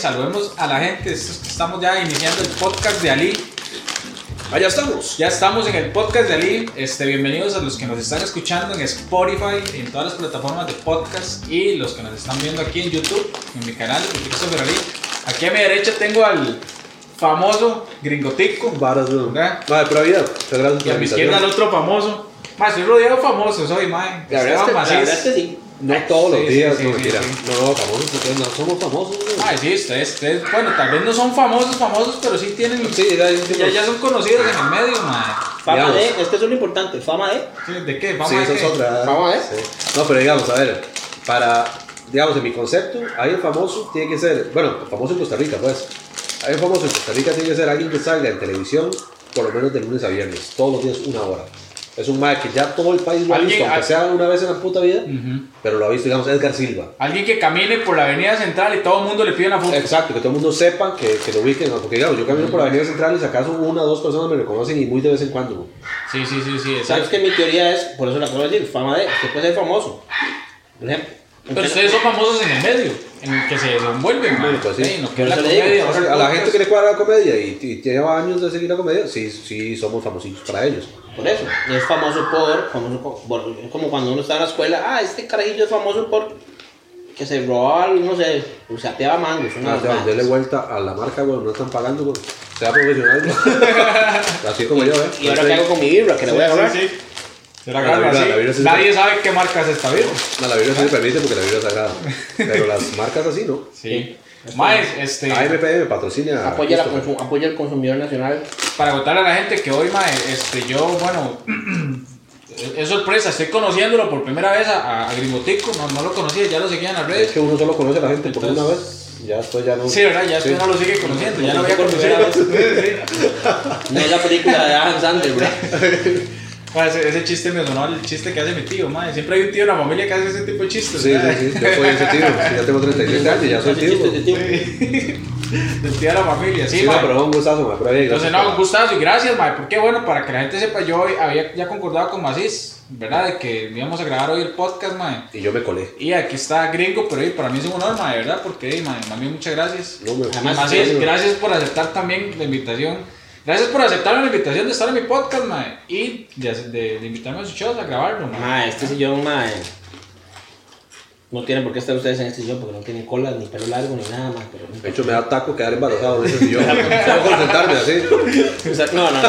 Saludemos a la gente, estamos ya iniciando el podcast de Ali. Allá estamos. Ya estamos en el podcast de Ali. Este, bienvenidos a los que nos están escuchando en Spotify, en todas las plataformas de podcast y los que nos están viendo aquí en YouTube, en mi canal, Christopher Ali. Aquí a mi derecha tengo al famoso gringotico. Varas, pura vida. Gracias Y a mi izquierda al otro famoso. Más, estoy rodeado de famosos hoy. La verdad, sí. No todos los días, sí, no sí. No, no, famosos, ustedes no somos famosos, weón. Ay, sí, ustedes, ustedes, bueno, tal vez no son famosos, famosos, pero sí tienen. Sí, ya, ya, ya, son conocidos en el medio, man. Fama Digamos. de, es que eso es lo importante, fama de. Sí, ¿De qué? Vamos Sí, a esa ver es otra. Vamos a ver. Sí. No, pero digamos, a ver, para, digamos, en mi concepto, alguien famoso tiene que ser, bueno, famoso en Costa Rica, pues. Alguien famoso en Costa Rica tiene que ser alguien que salga en televisión por lo menos de lunes a viernes, todos los días una hora. Es un mae que ya todo el país lo ha Alguien- visto, aunque sea una vez en la puta vida, Ujú. pero lo ha visto, digamos, Edgar Silva. Alguien que camine por la avenida central y todo el mundo le pide una foto. Exacto, que todo el mundo sepa que, que lo ubiquen, ¿no? porque digamos, yo camino por la Avenida Central y si acaso una o dos personas me reconocen y muy de vez en cuando. ¿no? Sí, sí, sí, sí, ¿Sabes exacto. que mi teoría es, por eso la de decir, fama de, usted puede ser famoso. Por ejemplo. Pero ustedes son famosos en el medio, en el que se envuelven, man. Bueno, pues sí. es Por la comedia. A la gente que le cuadra la comedia y, y lleva años de seguir la comedia, sí, sí somos famosillos para ellos. Por eso, es famoso por, famoso por, como cuando uno está en la escuela, ah, este carajillo es famoso por que se robaba, no sé, o sea, te mangos. Ah, o sea, más. vuelta a la marca, bueno, no están pagando, bueno, sea profesional. ¿no? Así como yo, ¿eh? Y ahora qué hago con mi vibra, que le voy a agarrar. Sí, sí. Se la Nadie se- sabe qué marca es esta vida. No, la Biblia sí le permite porque la Biblia es sagrada. Pero las marcas así, ¿no? Sí. Más, este. AMPM patrocina. a Apoya, la consum- apoya el consumidor nacional. para contarle a la gente que hoy, mae, este, yo, bueno, es sorpresa, estoy conociéndolo por primera vez a, a Gringotico, no, no lo conocía, ya lo seguía en las Es redes. que uno solo conoce a la gente por una vez. Ya esto ya no. Sí, ¿verdad? Ya después Sí. no lo sigue conociendo, ya lo Lo había conocido. No es la película de Adam Sandler, ¿verdad? Ese, ese chiste me sonó el chiste que hace mi tío, mae. Siempre hay un tío en la familia que hace ese tipo de chistes. Sí, ¿verdad? sí, sí. Yo soy ese tío. sí, ya tengo 37 años, ya soy tío. güey. tío. Del tío de la familia, sí, Sí, pero un gustazo, ma, pero Entonces, no, un gustazo y gracias, mae. Porque bueno, para que la gente sepa, yo había ya concordado con Macis, ¿verdad? De que íbamos a grabar hoy el podcast, mae. Y yo me colé. Y aquí está Gringo, pero para mí es un honor, mae, ¿verdad? Porque, mae, mami, muchas gracias. No, me- Además, Macis, sí, gracias por aceptar también la invitación. Gracias por aceptar la invitación de estar en mi podcast, mae. Y de, de- de invitarme a su show a grabarlo, mae. Ma, este sillón, ma, eh, no tienen por qué estar ustedes en este sillón porque no tienen cola, ni pelo largo, ni nada más. Pero De hecho, me da taco quedar embarazado en ese sillón. Tengo que concentrarme así. O sea, no, no.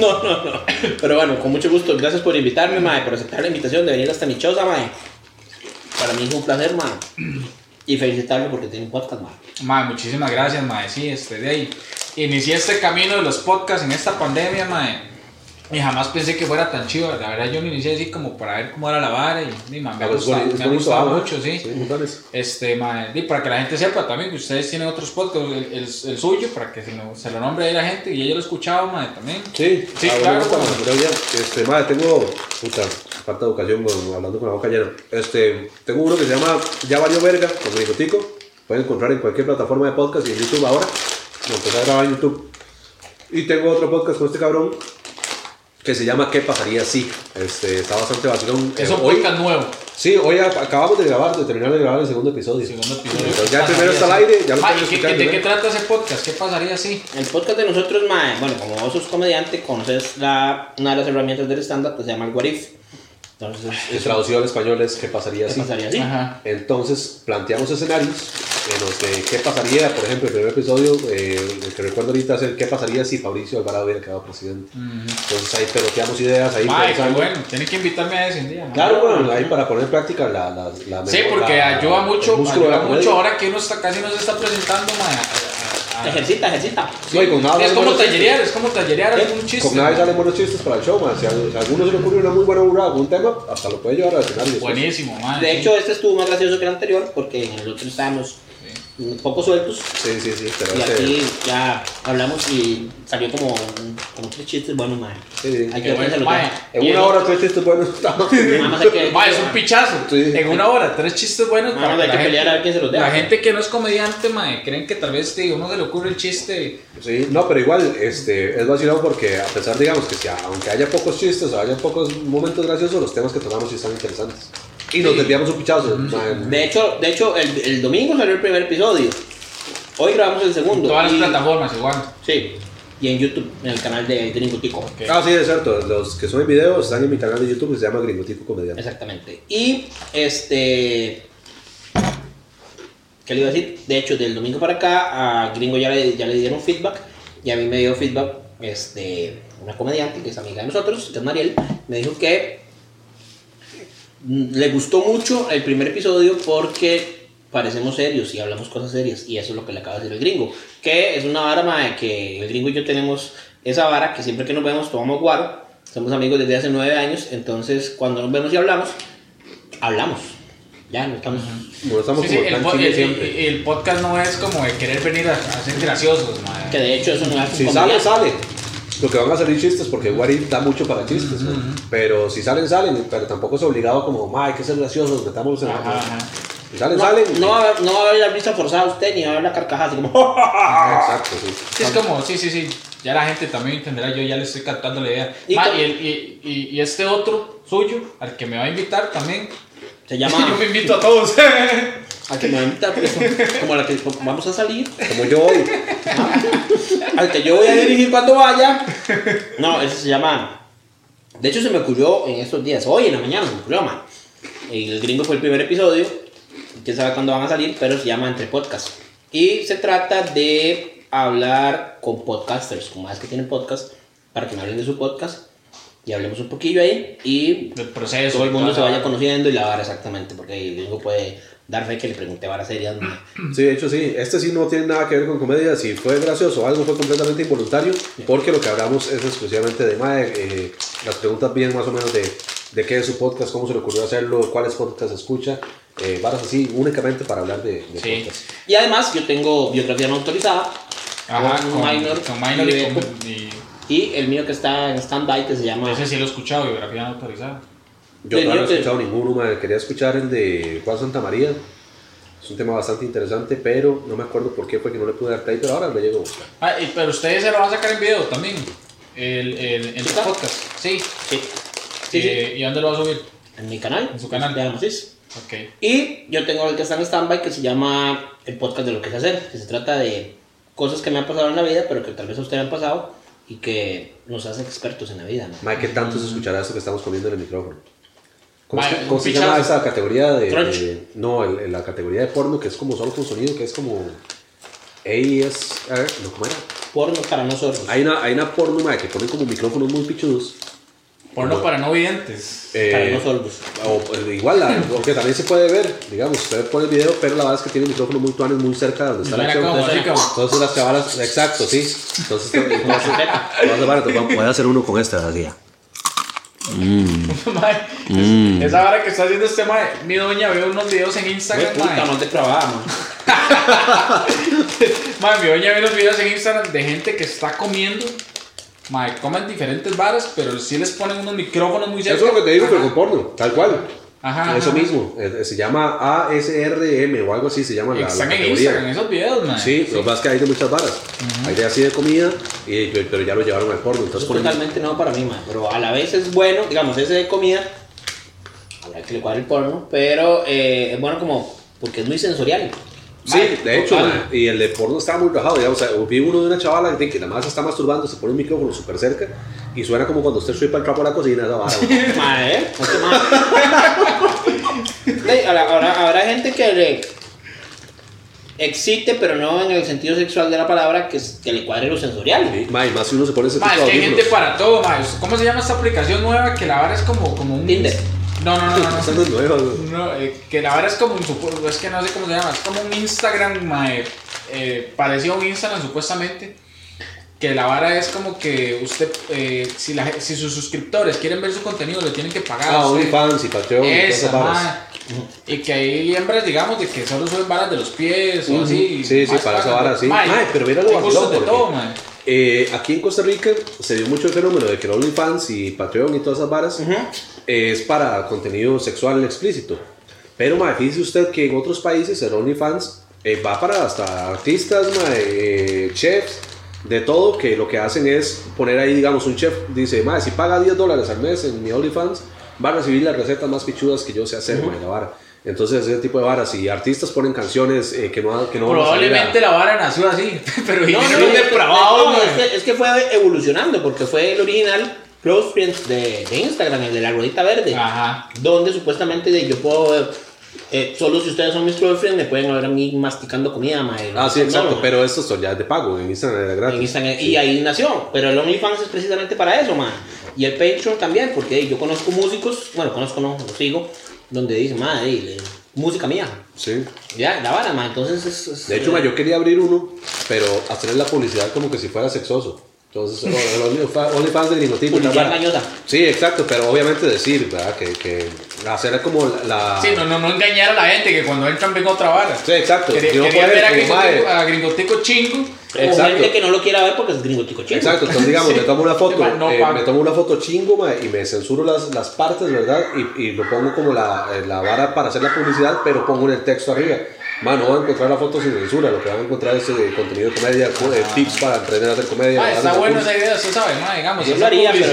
No, no, no. Pero bueno, con mucho gusto. Gracias por invitarme, mae, por aceptar la invitación de venir hasta mi choza, mae. Para mí es un placer, mae. Y felicitarlo porque tiene un podcast, mae. Mae, muchísimas gracias, mae. Sí, este, de ahí. Inicié este camino de los podcasts en esta pandemia, mae. Y jamás pensé que fuera tan chido. La verdad, yo lo inicié así como para ver cómo era la vara. Y, y, me ha gustado, me ha bonito, gustado ah, mucho, sí. Sí. Este, mae, y para que la gente sepa también que ustedes tienen otros podcasts, el, el, el suyo, para que se lo, se lo nombre ahí la gente. Y yo lo he escuchado, mae, también. Sí, Sí, ah, claro, pero bien. Este, madre, tengo. Puta, falta de educación bueno, hablando con la boca llena. Este, tengo uno que se llama Ya Valió Verga, con Gringotico. Pueden encontrar en cualquier plataforma de podcast y en YouTube ahora. Lo empecé a grabar en YouTube. Y tengo otro podcast con este cabrón que se llama ¿Qué pasaría si? Este, está bastante vacilón. Es Eh, un hoy- podcast nuevo. Sí, hoy ac- acabamos de grabar, de terminar de grabar el segundo episodio. Segundo episodio. Entonces, ya el ¿Qué primero está al aire, ya lo pueden ¿y qué- escuchar. ¿De qué trata ese podcast? ¿Qué pasaría si? El podcast de nosotros, mae, bueno, como vos sos comediante, conoces la, una de las herramientas del stand-up que se llama el What If. Entonces, El traducido al español es ¿Qué pasaría ¿qué si? pasaría así? Ajá. Entonces planteamos escenarios en los de qué pasaría, por ejemplo, el primer episodio, eh, el que recuerdo ahorita es el qué pasaría si Fabricio Alvarado hubiera quedado presidente. Entonces ahí peloteamos ideas, ahí qué pensando. bueno. Tienen que invitarme a ese un día. Claro, bueno, ahí para poner en práctica la, la, la Sí, mejor- porque la- ayuda mucho, ayuda mucho ahora que uno está, casi no se está presentando, mae, Ejercita, ejercita. No, y con nada es como tallerear, es como tallerear Sí, algún chiste. Con nada salen buenos chistes para el show, man. Si a, si a alguno se le ocurre una muy buena burrada, algún tema, hasta lo puede llevar al escenario. después. Buenísimo, mae. De sí. hecho, este estuvo más gracioso que el anterior porque en el otro estábamos poco sueltos. Sí, sí, sí, pero Y aquí ya hablamos y salió como, como tres chistes buenos, mae. sí, sí. Hay que bueno, mae. En una hora tres chistes buenos. Mae, es un pichazo. Sí. En una hora, tres chistes buenos. Para hay que la pelear a ver quién se los deja. La gente que no es comediante, mae, creen que tal vez digo, uno se le ocurre el chiste. Sí, no, pero igual este, es vacilado porque a pesar, digamos, que si, aunque haya pocos chistes o haya pocos momentos graciosos, los temas que tocamos sí están interesantes. Y nos desviamos un pichazo. De hecho, de hecho el, el domingo salió el primer episodio. Hoy grabamos el segundo. Todas las plataformas igual. Sí. Y en YouTube, en el canal de Gringo Tico. Ok. Ah, sí, es cierto. Los que suben videos están en mi canal de YouTube que se llama Gringotico Comediante. Exactamente. Y este. ¿Qué le iba a decir? De hecho, del domingo para acá, a Gringo ya le, ya le dieron feedback. Y a mí me dio feedback este, una comediante que es amiga de nosotros, que es Mariel. Me dijo que le gustó mucho el primer episodio porque parecemos serios y hablamos cosas serias. Y eso es lo que le acaba de decir el gringo. Que es una vara mae, que el gringo y yo tenemos esa vara que siempre que nos vemos tomamos guaro. Somos amigos desde hace nueve años. Entonces, cuando nos vemos y hablamos, hablamos. Ya, no estamos. Bueno, estamos Sí, sí, el, po- el- siempre. el- el podcast no es como de querer venir a, a ser graciosos, mae. Que de hecho eso no es un Si sale, sale. Lo que van a salir chistes, porque Wari da mucho para chistes. ¿no? Pero si salen, salen. Pero tampoco es obligado como, "Ma, hay que ser graciosos, metámoslos en la. Ajá, ajá. Si salen, No, salen. no, va a haber, no va a haber la risa forzada a usted ni va a haber la carcajada así como. Exacto, sí. Sí, es como, sí, sí, sí. Ya la gente también entenderá, yo ya le estoy captando la idea. Y Ma, y, el- y- y- y este otro suyo, al que me va a invitar también. Se Yo llama. me invito a todos. Al que me va a invitar, pues, como la que vamos a salir. Como yo hoy. Al que yo voy a dirigir cuando vaya. No, ese se llama. De hecho, se me ocurrió en estos días. Hoy en la mañana se me ocurrió, man. El gringo fue el primer episodio. Quién sabe cuándo van a salir, pero se llama Entre Podcast. Y se trata de hablar con podcasters, con más que tienen podcast, para que me hablen de su podcast. Y hablemos un poquillo ahí. Y Del proceso. todo el mundo se vaya conociendo y la vara exactamente. Porque el gringo puede dar fe que le pregunté varas serias. Sí, de hecho sí. Este sí no tiene nada que ver con comedia. Si fue gracioso o algo fue completamente involuntario. Porque lo que hablamos es exclusivamente de Mae. eh, las preguntas vienen más o menos de, de qué es su podcast, cómo se le ocurrió hacerlo, cuáles podcasts escucha. Eh, varas así, únicamente para hablar de, de Sí. podcast. Y además, yo tengo biografía no autorizada. Ajá, con con, minor, con minor y y, Beto. con- y- Y el mío que está en stand-by que se llama. ese sí lo he escuchado, biografía no autorizada. Yo no he que- escuchado ninguno, quería escuchar el de Juan Santa María. Es un tema bastante interesante, pero no me acuerdo por qué fue que no le pude dar play, pero ahora le llego a buscar. Ah, y- pero ustedes se lo van a sacar en video también. El, el, podcast. Sí. Sí. Sí, sí. Eh, ¿Y dónde lo va a subir? En mi canal. En su canal. De Almacis. Ok. Y yo tengo el que está en stand-by que se llama El podcast de lo que sé hacer. Que se trata de cosas que me han pasado en la vida, pero que tal vez a usted le han pasado y que nos hacen expertos en la vida. ¿no? Mae, ¿qué tanto se escuchará esto que estamos comiendo en el micrófono? ¿Cómo, Mae, cómo se pichazo. llama esa categoría de, Crunch. de- no, el- el- la categoría de porno que es como solo con sonido, que es como ASR, no, ¿cómo era? Porno para nosotros. Hay una, hay una porno mae, que ponen como micrófonos muy pichudos. Porno No. para no videntes. Para Eh, nosotros. o, eh, igual, la, porque también se puede ver, digamos, usted pone el video, pero la verdad es que tiene micrófonos muy tuanes muy cerca de donde está la acción. como, así como- Entonces las cámaras, exacto, sí. Entonces, entonces, voy a hacer uno con esta, así. Mae, es- Esa hora que está haciendo este mae, mi doña ve unos videos en Instagram, puta, mae. no te trababa, man. Mae, mi doña ve unos videos en Instagram de gente que está comiendo. Mae, comen diferentes varas, pero sí les ponen unos micrófonos muy cerca. Eso es lo que te digo, pero con porno, tal cual. Ajá, Eso ajá. mismo, eh, se llama ASRM o algo así, se llama la, la Están en categoría. Instagram esos videos, mae. Sí, lo que pasa es que hay de muchas varas. Hay de así de comida, y, pero ya lo llevaron al porno. Entonces totalmente nuevo para mí, man. Pero a la vez es bueno, digamos, ese de comida. Habrá que le cuadre el porno, pero eh, es bueno como porque es muy sensorial. Sí, de hecho, mae, y el de porno está muy rajado, digamos, o sea, vi uno de una chavala que, que nada más se está masturbando, se pone un micrófono súper cerca y suena como cuando usted suipa el trapo a la cocina, esa vara. mae. Mae, ¿eh? Ahora, ahora- habrá gente que le excite, pero no en el sentido sexual de la palabra, que, es- que le cuadre lo sensorial. Sí, mae, más si uno se pone ese tipo Mae, de es que hay gente para todo, mae. ¿Cómo se llama esta aplicación nueva? Que la vara es como, como un. Tinder. No, no, no, no. No. no eh, que la vara es como un es que no sé cómo se llama, es como un Instagram, mae, eh, parecido a un Instagram supuestamente, que la vara es como que usted, eh, si, la, si sus suscriptores quieren ver su contenido, le tienen que pagar. Ah. OnlyFans y Patreon y Esa, mae. Y que hay hembras, digamos, de que solo suben varas de los pies o Ujú. así. y Sí, sí, para esa vara, sí. Mae, pero mira lo vacilón, de todo, mae. Eh, aquí en Costa Rica se dio mucho el fenómeno de que el OnlyFans y Patreon y todas esas varas eh, es para contenido sexual explícito. Pero, mae, fíjese usted que en otros países el OnlyFans eh, va para hasta artistas, mae, eh, chefs, de todo, que lo que hacen es poner ahí, digamos, un chef dice, mae, si paga 10 dólares al mes en mi OnlyFans, va a recibir las recetas más pichudas que yo sé hacer, mae, la vara. Entonces, ese tipo de varas. Y artistas ponen canciones eh, que no, que no van a salir a- Probablemente la vara nació así, pero No, no, es no, mae. es que, es que fue evolucionando, porque fue el original Close Friends de, de Instagram, el de la ruedita verde, Ajá. donde supuestamente de yo puedo, eh, solo si ustedes son mis close friends, me pueden ver a mí masticando comida, mae. Ah, sí, exacto. no, pero estos son ya de pago. En Instagram era gratis. en Instagram, y ahí nació, pero el OnlyFans es precisamente para eso, man. Y el Patreon también, porque yo conozco músicos, bueno, conozco no, lo sigo, donde dicen, madre, le- música mía. Sí. Ya, la vara, man. Entonces es. es- De hecho, ma, yo quería abrir uno, pero hacer la publicidad como que si fuera sexoso. Entonces, o- el Only- OnlyFans de gringotipo. Publicidad vara. engañosa. Sí, exacto, pero obviamente decir, ¿verdad? Que, que hacer como la... Sí, no, no, no engañar a la gente que cuando entran ven otra vara. Sí, exacto. Quería, Yo quería ver a Gringotico, a Gringotico chingo. O Exacto. gente que no lo quiera ver porque es gringo tico chico. Exacto, entonces digamos, Sí. me tomo una foto, no eh, me tomo una foto chingo ma, y me censuro las, las partes, ¿verdad? Y, y lo pongo como la, eh, la vara para hacer la publicidad, pero pongo en el texto arriba. Man, no van a encontrar la foto sin censura, lo que van a encontrar es eh, contenido de comedia, co- eh, tips para aprender a hacer comedia. Ah, está curso. esa idea, usted sabe, ma, digamos. Yo lo haría, pero.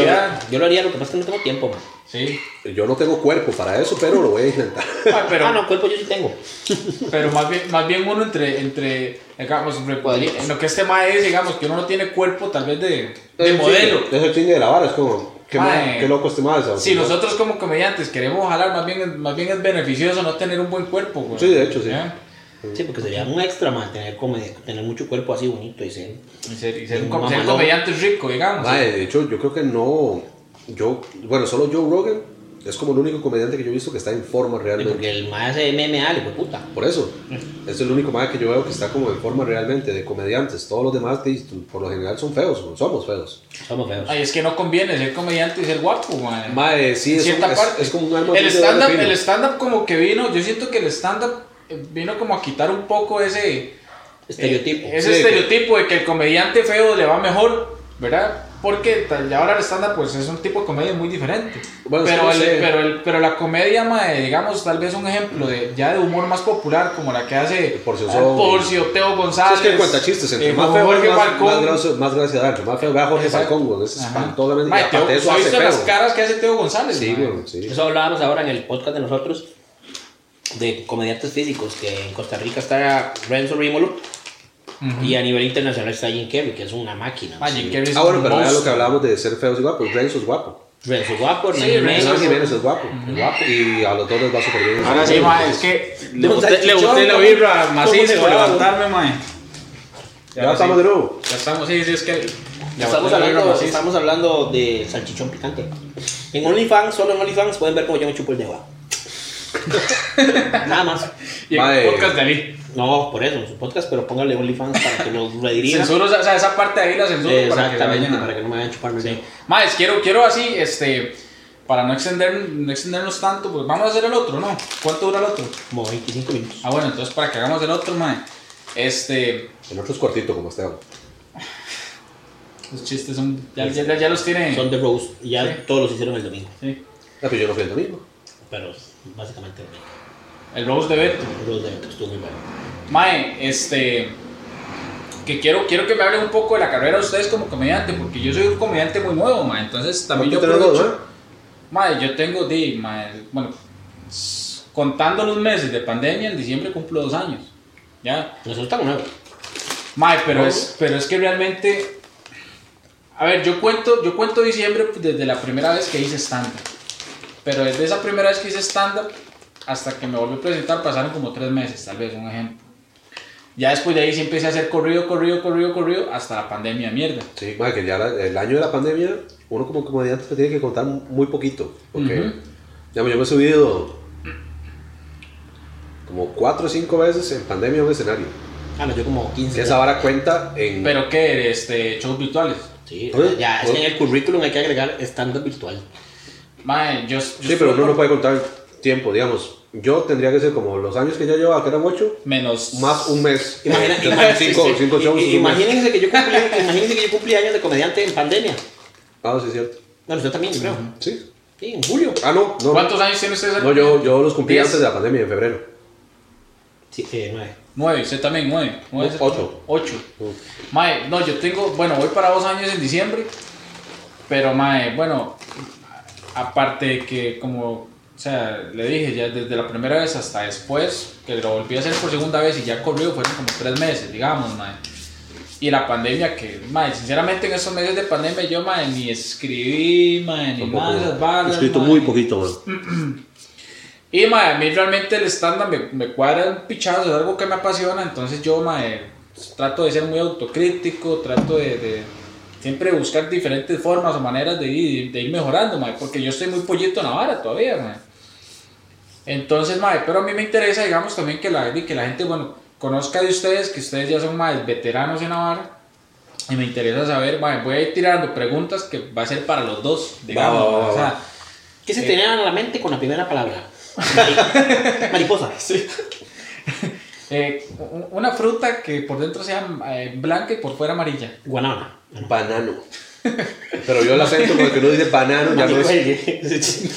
Yo lo haría, lo que pasa es que no tengo tiempo, man. Sí. Yo no tengo cuerpo para eso, pero lo voy a intentar. Ma, pero, Ah, no, cuerpo yo sí tengo. pero más, bien, más bien uno entre, entre digamos, entre- Cuadritos. en lo que este ma es, digamos, que uno no tiene cuerpo tal vez de, de modelo. chingue, Es el chingue de la vara, es como, qué, qué loco este más. Si nosotros como comediantes queremos jalar, más bien, es- más bien es beneficioso no tener un buen cuerpo. güey. Sí, de hecho, sí. ¿Ya? Sí, porque sería un extra, man, tener, come- tener mucho cuerpo así bonito y ser. Y ser, y ser un, com- ser comediante rico, digamos. Mae, de hecho, yo creo que no. Yo, bueno, solo Joe Rogan es como el único comediante que yo he visto que está en forma Sí, realmente. porque el más hace MMA, le fue puta. Por eso, es el único más que yo veo que está como en forma realmente de comediantes. Todos los demás, por lo general, son feos, somos feos. Somos feos. Ay, es que no conviene ser comediante y ser guapo, man. Mae, sí, En es, cierta un- es- parte. es como un arma el stand-up, stand-up como que vino, yo siento que el stand-up vino como a quitar un poco ese... Estereotipo. eh, ese Sí, estereotipo de que el comediante feo le va mejor, ¿verdad? Porque ahora el stand-up pues es un tipo de comedia muy diferente. Bueno, pero, el- pero, el- pero la comedia, mae, digamos, tal vez un ejemplo de ya de humor más popular, como la que hace Porcio. Porcio, Teo Sí, González. es que cuenta chistes, entre eh, más feo, Jorge más, Falcón. más, gracia, más gracia da. Entre más feo, Jorge. Falcón, güey. Es espantosamente. Mae, Teo- eso ¿has hace las caras que hace Teo González? Sí, güey, sí. Eso hablábamos ahora en el podcast de nosotros de comediantes físicos, que en Costa Rica está Renzo Rímolo Ujú. y a nivel internacional está Jim Carrey, que es una máquina. Ah, Jim Carrey es Ah, bueno, pero era lo que hablábamos de ser feos y guapos. Renzo es guapo. Renzo guapo, Sí, Renzo Jiménez es guapo. Es guapo. Y a los dos les va súper bien. Ahora sí, mae, es que le boté, le boté la birra ¿Cómo macizo levantarme, mae. Ya estamos de nuevo. Ya estamos, sí, sí, es que. le Estamos hablando, estamos hablando de salchichón picante. En OnlyFans, solo en OnlyFans pueden ver cómo yo me chupo el dedo. Nada más. Y el Mae. podcast de Ali. No, por eso, su podcast, pero póngale OnlyFans para que lo redirijan. Censuro, o sea, esa parte de ahí la censuro para que Exactamente, vayan a- para que no me vayan a chuparme el dedo. Sí. Más, quiero, quiero así, este, para no, extender, no extendernos tanto, pues vamos a hacer el otro, ¿no? ¿Cuánto dura el otro? Como 25 minutos. Ah, bueno, entonces para que hagamos el otro, mae. Este, El otro es cortito, como Esteban. los chistes son, ya, ya, ya los tiene. Son de Rose y ya Sí. todos los hicieron el domingo. Sí. Ah, pero yo no fui el domingo. Pero básicamente el Rose de Beto. El Rose de Beto estuvo muy bueno. Mae, este. Que quiero, quiero que me hablen un poco de la carrera de ustedes como comediante, porque yo soy un comediante muy nuevo, mae. Entonces también yo ¿Cuánto tenés aprovecho. dos, Mae, yo tengo, di, mae, bueno, contando los meses de pandemia, en diciembre cumplo dos años. ¿Ya? Nosotros estamos nuevos. Mae, pero es, pero es que realmente. A ver, yo cuento, yo cuento diciembre pues, desde la primera vez que hice stand-up. Pero desde esa primera vez que hice stand-up hasta que me volví a presentar pasaron como tres meses, tal vez, un ejemplo. Ya después de ahí sí empecé a hacer corrido, corrido, corrido, corrido, hasta la pandemia, mierda. Sí, madre, que ya la- el año de la pandemia, uno como comediante se tiene que contar muy poquito. Porque, Ujú. digamos, yo me he subido como cuatro o cinco veces en pandemia a un escenario. Ah, no, yo como 15. Que esa vara cuenta en... Pero que, este, shows virtuales. Sí, Oye, ya, es que oye. en el currículum hay que agregar stand-up virtual. Mae, yo, yo sí, pero uno no puede contar tiempo, digamos. Yo tendría que ser como los años que yo llevaba, que eran ocho, Menos. más un mes. Imagina- imagina- cinco, sí, sí. cinco shows. I- i- un mes. Imagínense que yo cumplí, imagínense que yo cumplí años de comediante en pandemia. Ah, sí, es cierto. Bueno, usted también, creo. Sí. Sí, en julio. Ah, no, no. ¿Cuántos años tiene usted? No, yo, yo los cumplí Diez. antes de la pandemia, en febrero. Sí, eh, nueve. Nueve, usted también, nueve. nueve No, ocho. Ocho. Mm. Mae, no, yo tengo, bueno, voy para dos años en diciembre, pero mae, bueno, aparte de que como, o sea, le dije ya desde la primera vez hasta después, que lo volví a hacer por segunda vez y ya corrió, fueron como tres meses, digamos, mae. Y la pandemia que, mae, sinceramente en esos meses de pandemia yo, mae, ni escribí, mae, ni Tampoco, nada escrito mae. muy poquito, man. Y mae, a mí realmente el stand-up me, me cuadra un pichazo, es algo que me apasiona, entonces yo mae, trato de ser muy autocrítico, trato de, de siempre buscar diferentes formas o maneras de ir, de ir mejorando, mae, porque yo estoy muy pollito en la vara todavía, mae. Entonces, mae, pero a mí me interesa, digamos, también que la, que la gente, bueno, conozca de ustedes, que ustedes ya son más veteranos en la vara. Y me interesa saber, mae, voy a ir tirando preguntas que va a ser para los dos, digamos. va, va, mae, o sea. ¿Qué se Eh. te viene a la mente con la primera palabra? Mari- Mariposa. Eh, una fruta que por dentro sea eh, blanca y por fuera amarilla. Guanábana. Banano. Pero yo el acento con el que uno dice banano ya no es.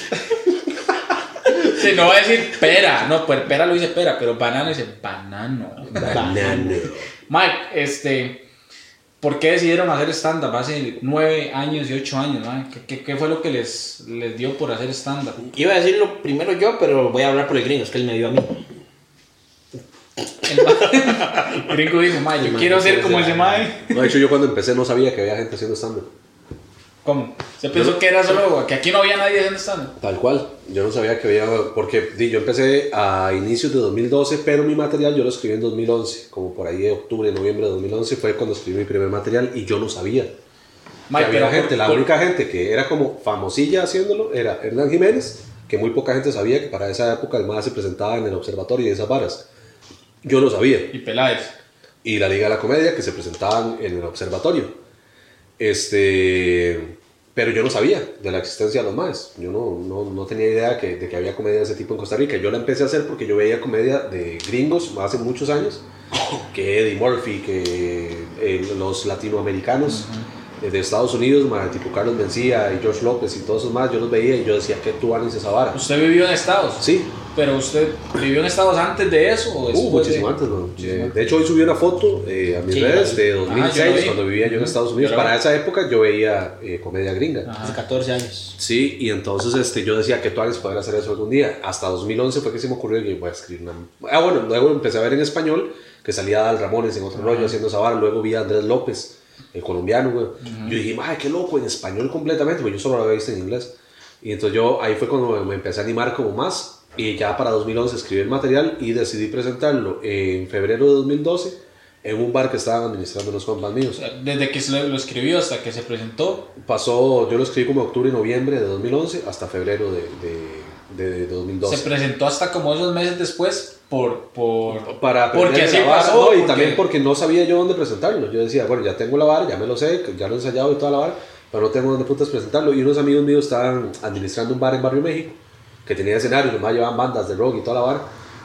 Sí, no va a decir pera, no, pues pera lo dice pera, pero banano dice banano. Banano. Mike, este, ¿por qué decidieron hacer stand-up hace nueve años y ocho años? Mike? ¿Qué, qué, qué fue lo que les, les dio por hacer stand-up? Iba a decirlo primero yo, pero voy a hablar por el gringo, es que él me dio a mí. El gringo dijo, Mike, yo Mae, quiero ser como ese Mike. No, de hecho, yo cuando empecé no sabía que había gente haciendo stand-up. ¿Cómo? Se pensó que era solo, que aquí no había nadie haciendo stand-up. Tal cual. Yo no sabía que había. Porque di, yo empecé a inicios de 2012, pero mi material yo lo escribí en 2011. Como por ahí de octubre, noviembre de 2011 fue cuando escribí mi primer material y yo no sabía. Mike, que había gente, por- la por- única gente que era como famosilla haciéndolo era Hernán Jiménez, que muy poca gente sabía que para esa época el más se presentaba en el observatorio y esas varas. Yo lo sabía. Y Peláez. Y la Liga de la Comedia, que se presentaban en el observatorio. Este. Pero yo no sabía de la existencia de los más. Yo no, no, no tenía idea que, de que había comedia de ese tipo en Costa Rica. Yo la empecé a hacer porque yo veía comedia de gringos hace muchos años, que Eddie Murphy, que eh, los latinoamericanos eh, de Estados Unidos, ma, tipo Carlos Mencía y George López y todos esos más, yo los veía y yo decía, ¿qué tú haces esa vara? ¿Usted vivió en Estados? Sí, ¿Pero usted vivió en Estados antes de eso o Uh, después muchísimo de... antes, man. Muchísimo Eh. De hecho, hoy subí una foto eh, a mis Sí, redes de Ah, yo 2006, la vi. cuando vivía yo en. Estados Unidos. Para esa época yo veía eh, comedia gringa. Ajá. Hace 14 años. Sí, y entonces este, yo decía que tú hagas poder hacer eso algún día. Hasta 2011 fue que se me ocurrió que voy a escribir una... Ah, bueno, luego empecé a ver en español que salía Dal Ramones en otro rollo haciendo esa vara. Luego vi a Andrés López, el colombiano, güey. Yo dije, madre, qué loco, en español completamente, porque yo solo lo había visto en inglés. Y entonces yo ahí fue cuando me, me empecé a animar como más. Y ya para 2011 escribí el material y decidí presentarlo en febrero de 2012 en un bar que estaban administrando unos compas míos. Desde que se lo escribió hasta que se presentó. Pasó, yo lo escribí como octubre y noviembre de 2011 hasta febrero de, de, de, de 2012. Se presentó hasta como esos meses después por... por para porque así pasó. no, y porque- también porque no sabía yo dónde presentarlo. Yo decía, bueno, ya tengo la vara, ya me lo sé, ya lo he ensayado y toda la vara, pero no tengo dónde putas presentarlo. Y unos amigos míos estaban administrando un bar en Barrio México, que tenía escenario, nomás llevaban bandas de rock y toda la vara.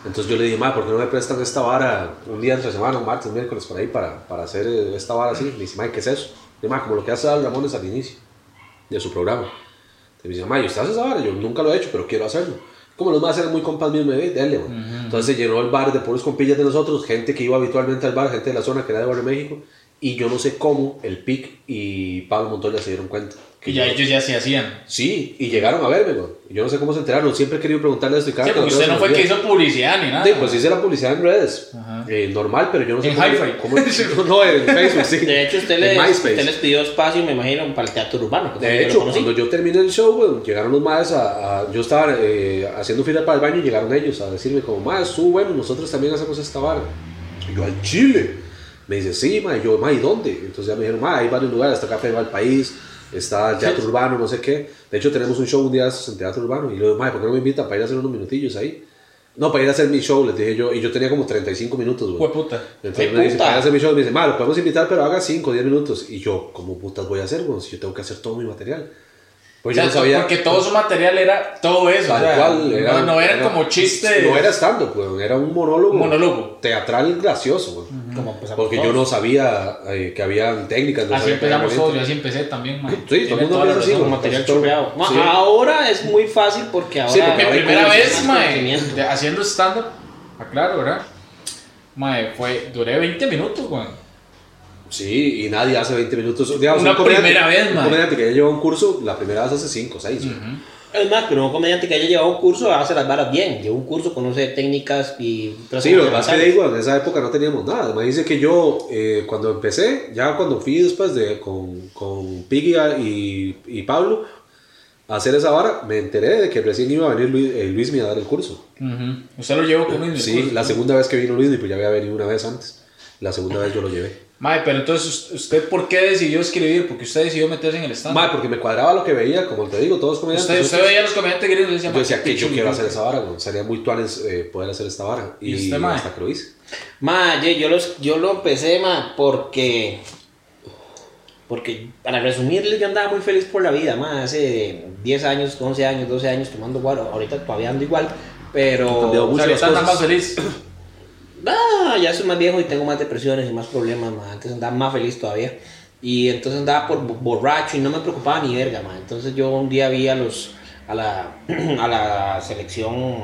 Entonces yo le dije, ma, ¿por qué no me prestan esta vara un día entre semana, un martes, miércoles, por ahí, para, para hacer eh, esta vara así? Me dice, ma, ¿qué es eso? Y ma, como lo que hace Al Ramones al inicio de su programa. Me dice, ma, ¿y usted hace esa vara? Yo nunca lo he hecho, pero quiero hacerlo. Como los más eran muy compas míos, me ve, dale, man. Entonces se llenó el bar de puros compillas de nosotros, gente que iba habitualmente al bar, gente de la zona que era de Barrio México. Y yo no sé cómo el PIC y Pablo Montoya se dieron cuenta. Que Y ya yo- ellos ya se hacían. Sí, y llegaron a verme, güey. Yo no sé cómo se enteraron, siempre he querido preguntarle esto y cada Sí, porque usted no me fue que hizo publicidad ni nada. Sí, pues hice la publicidad en redes. Ajá. Eh, normal, pero yo no sé En cómo. Hi-Fi. cómo- no, en Facebook, sí. De hecho, usted En les, MySpace. usted les pidió espacio, me imagino, para el teatro urbano. De hecho, conocí. cuando yo terminé el show, güey, llegaron los maes a, a- Yo estaba eh, haciendo fila para el baño y llegaron ellos a decirme como, maes, tú, bueno, nosotros también hacemos esta vara. Y yo, al Chile. Me dice, sí, ma, y yo, ma, ¿y dónde? Entonces ya me dijeron, ma, hay varios lugares, está Café del País, está Teatro Urbano, no sé qué. De hecho, tenemos un show un día de en Teatro Urbano. Y le digo, ma, ¿por qué no me invitan para ir a hacer unos minutillos ahí? No, para ir a hacer mi show, les dije yo. Y yo tenía como 35 minutos, güey. Puta. Entonces ¡Ay, me dice, para hacer mi show, me dice, ma, lo podemos invitar, pero haga 5 o 10 minutos. Y yo, ¿cómo putas voy a hacer, güey? Si yo tengo que hacer todo mi material. Pues O sea, yo no sabía. Porque todo su material era todo eso. Tal o sea, cual, era- no, no eran era- como chistes. No era stand-up, güey, era un monólogo. Monólogo. Teatral gracioso, güey. Como empezamos Porque yo todos. no sabía eh, que habían técnicas. no Así empezamos había todos, yo así empecé también, man. Sí, todo el mundo empieza así. Con material. Ma, sí. Ahora es muy fácil porque ahora. Sí, porque Mi primera vez, mae, haciendo stand-up, aclaro, ¿verdad? Mae, fue, duré 20 minutos, weón. Sí, y nadie hace 20 minutos. Digamos, Una un primera vez, Un mae. comediante que ya lleva un curso, la primera vez hace 5 o 6. Es más, pero un comediante que haya llevado un curso hace las varas bien. Lleva un curso, conoce técnicas y... Sí, lo que pasa es que digo, en esa época no teníamos nada. Me dice que yo, eh, cuando empecé, ya cuando fui después de, con, con Piggy y, y Pablo a hacer esa vara, me enteré de que recién iba a venir Luis, eh, Luismi a dar el curso. Ujú. Usted lo llevó conmigo. Sí, la segunda vez que vino Luismi, pues ya había venido una vez antes. La segunda vez yo lo llevé. Mae, pero entonces, ¿usted por qué decidió escribir? Porque usted decidió meterse en el stand. Mae, porque me cuadraba lo que veía, como te digo, todos comediantes. usted, usted veía los comediantes gringos y decía, Yo "Mae, decía que yo pichudo". quiero hacer esa vara, güey. Sería muy tuanes eh, poder hacer esta vara. ¿Y Y, usted, mae? hasta que lo hice. Ma, yo, los, yo lo empecé, ma, porque... Porque, para resumirle, yo andaba muy feliz por la vida, ma, hace 10 años, 11 años, 12 años tomando guaro, ahorita todavía ando igual, pero... O sea, cosas. más feliz. Ah, ya soy más viejo y tengo más depresiones y más problemas, ma. Antes andaba más feliz todavía. Y entonces andaba por bo- borracho y no me preocupaba ni verga, ma. Entonces yo un día vi a los a la, a la selección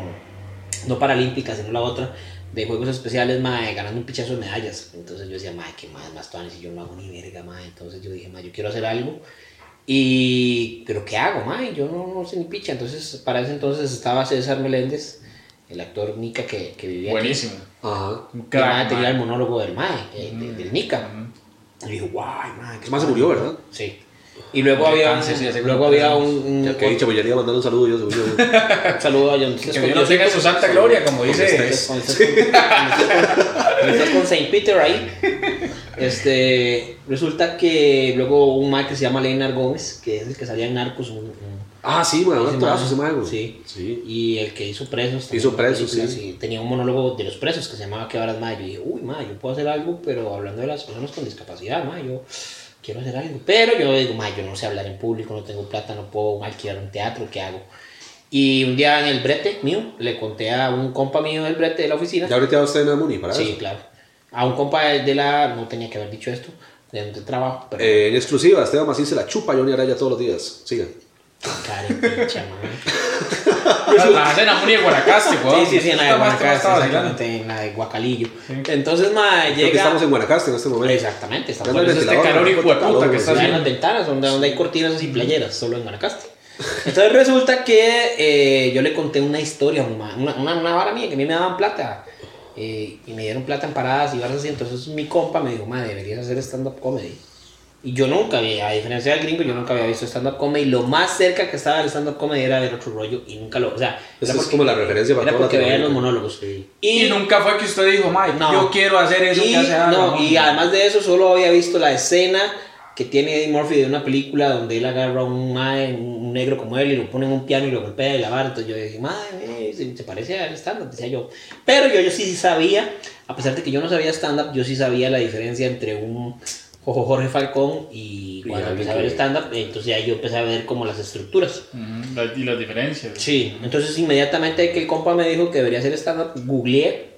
no paralímpica, sino la otra de juegos especiales, ma, ganando un pichazo de medallas. Entonces yo decía, ma, qué más, más tuanes, y yo no hago ni verga. Entonces yo dije, ma, yo quiero hacer algo. Y, pero ¿qué hago, ma? Yo no, no sé ni picha. Entonces, para ese entonces estaba César Meléndez, el actor Nica que, que vivía aquí. Buenísimo. Ajá. Que el mae crack, tenía el monólogo del Mae, eh, de- del Nica. Ujú. Y dije, guay, mae. Ese mae se padre". murió, ¿verdad? Sí. Y luego había, un, cáncer, sí, luego había un, un, Ya que he dicho, pues ya le iba a mandar un saludo yo, seguro un saludo a John. Que Dios tenga en su santa gloria, como dice. Cuando estás con, estás con Saint Peter ahí, este, resulta que luego hubo un mae que se llama Leinar Gómez, que es el que salía en Narcos, un- un- Ah, sí, man, un actorazo ese güey. Sí. Sí. Y el que hizo presos. Hizo Presos, sí. y Tenía un monólogo de los presos que se llamaba ¿Qué horas más? Yo dije, uy, ma, yo puedo hacer algo, pero hablando de las personas con discapacidad, ma, yo quiero hacer algo. Pero yo digo, ma, yo no sé hablar en público, no tengo plata, no puedo alquilar un teatro, ¿qué hago? Y un día en el brete mío, le conté a un compa mío del brete de la oficina. ¿Ya ahorita usted en la Muni para Sí, eso? claro. A un compa de la, no tenía que haber dicho esto, de donde trabajo, pero... Eh, en exclusiva, Esteban Macín se la chupa a Johnny Araya todos los días. Sigan. Care, pincha, ma. La hacen a Muni de Guanacaste, weón. Sí, sí, sí, en la de Guanacaste, exactamente, en la de Guacalillo. Entonces, ma, llega... estamos en Guanacaste en este momento. Exactamente, estamos eso este calor calor, puta que está en las ventanas donde, donde hay cortinas y playeras, solo en Guanacaste. Entonces resulta que eh, yo le conté una historia, una, una, una, vara mía, que a mí me daban plata. eh, y me dieron plata en paradas y varas así. Entonces mi compa me dijo, ma, deberías hacer stand-up comedy. Y yo nunca había, a diferencia del gringo, yo nunca había visto stand-up comedy. Lo más cerca que estaba del stand-up comedy era ver otro rollo y nunca lo... O sea, Esa era es como la referencia para era porque veía los monólogos. Sí. Y nunca fue que usted dijo, Mike, No. yo quiero hacer eso y, que hace Alan, no, y además de eso, solo había visto la escena que tiene Eddie Murphy de una película donde él agarra a un, mae, un negro como él y lo pone en un piano y lo golpea y la vara. Entonces yo dije, madre, se, se parece al stand-up, decía yo. Pero yo, yo sí sabía, a pesar de que yo no sabía stand-up, yo sí sabía la diferencia entre un Jojo Jorge Falcón y cuando empecé a ver stand-up, entonces ahí yo empecé a ver como las estructuras. Ujú, la- Y las diferencias. Sí, entonces inmediatamente que el compa me dijo que debería hacer stand-up, googleé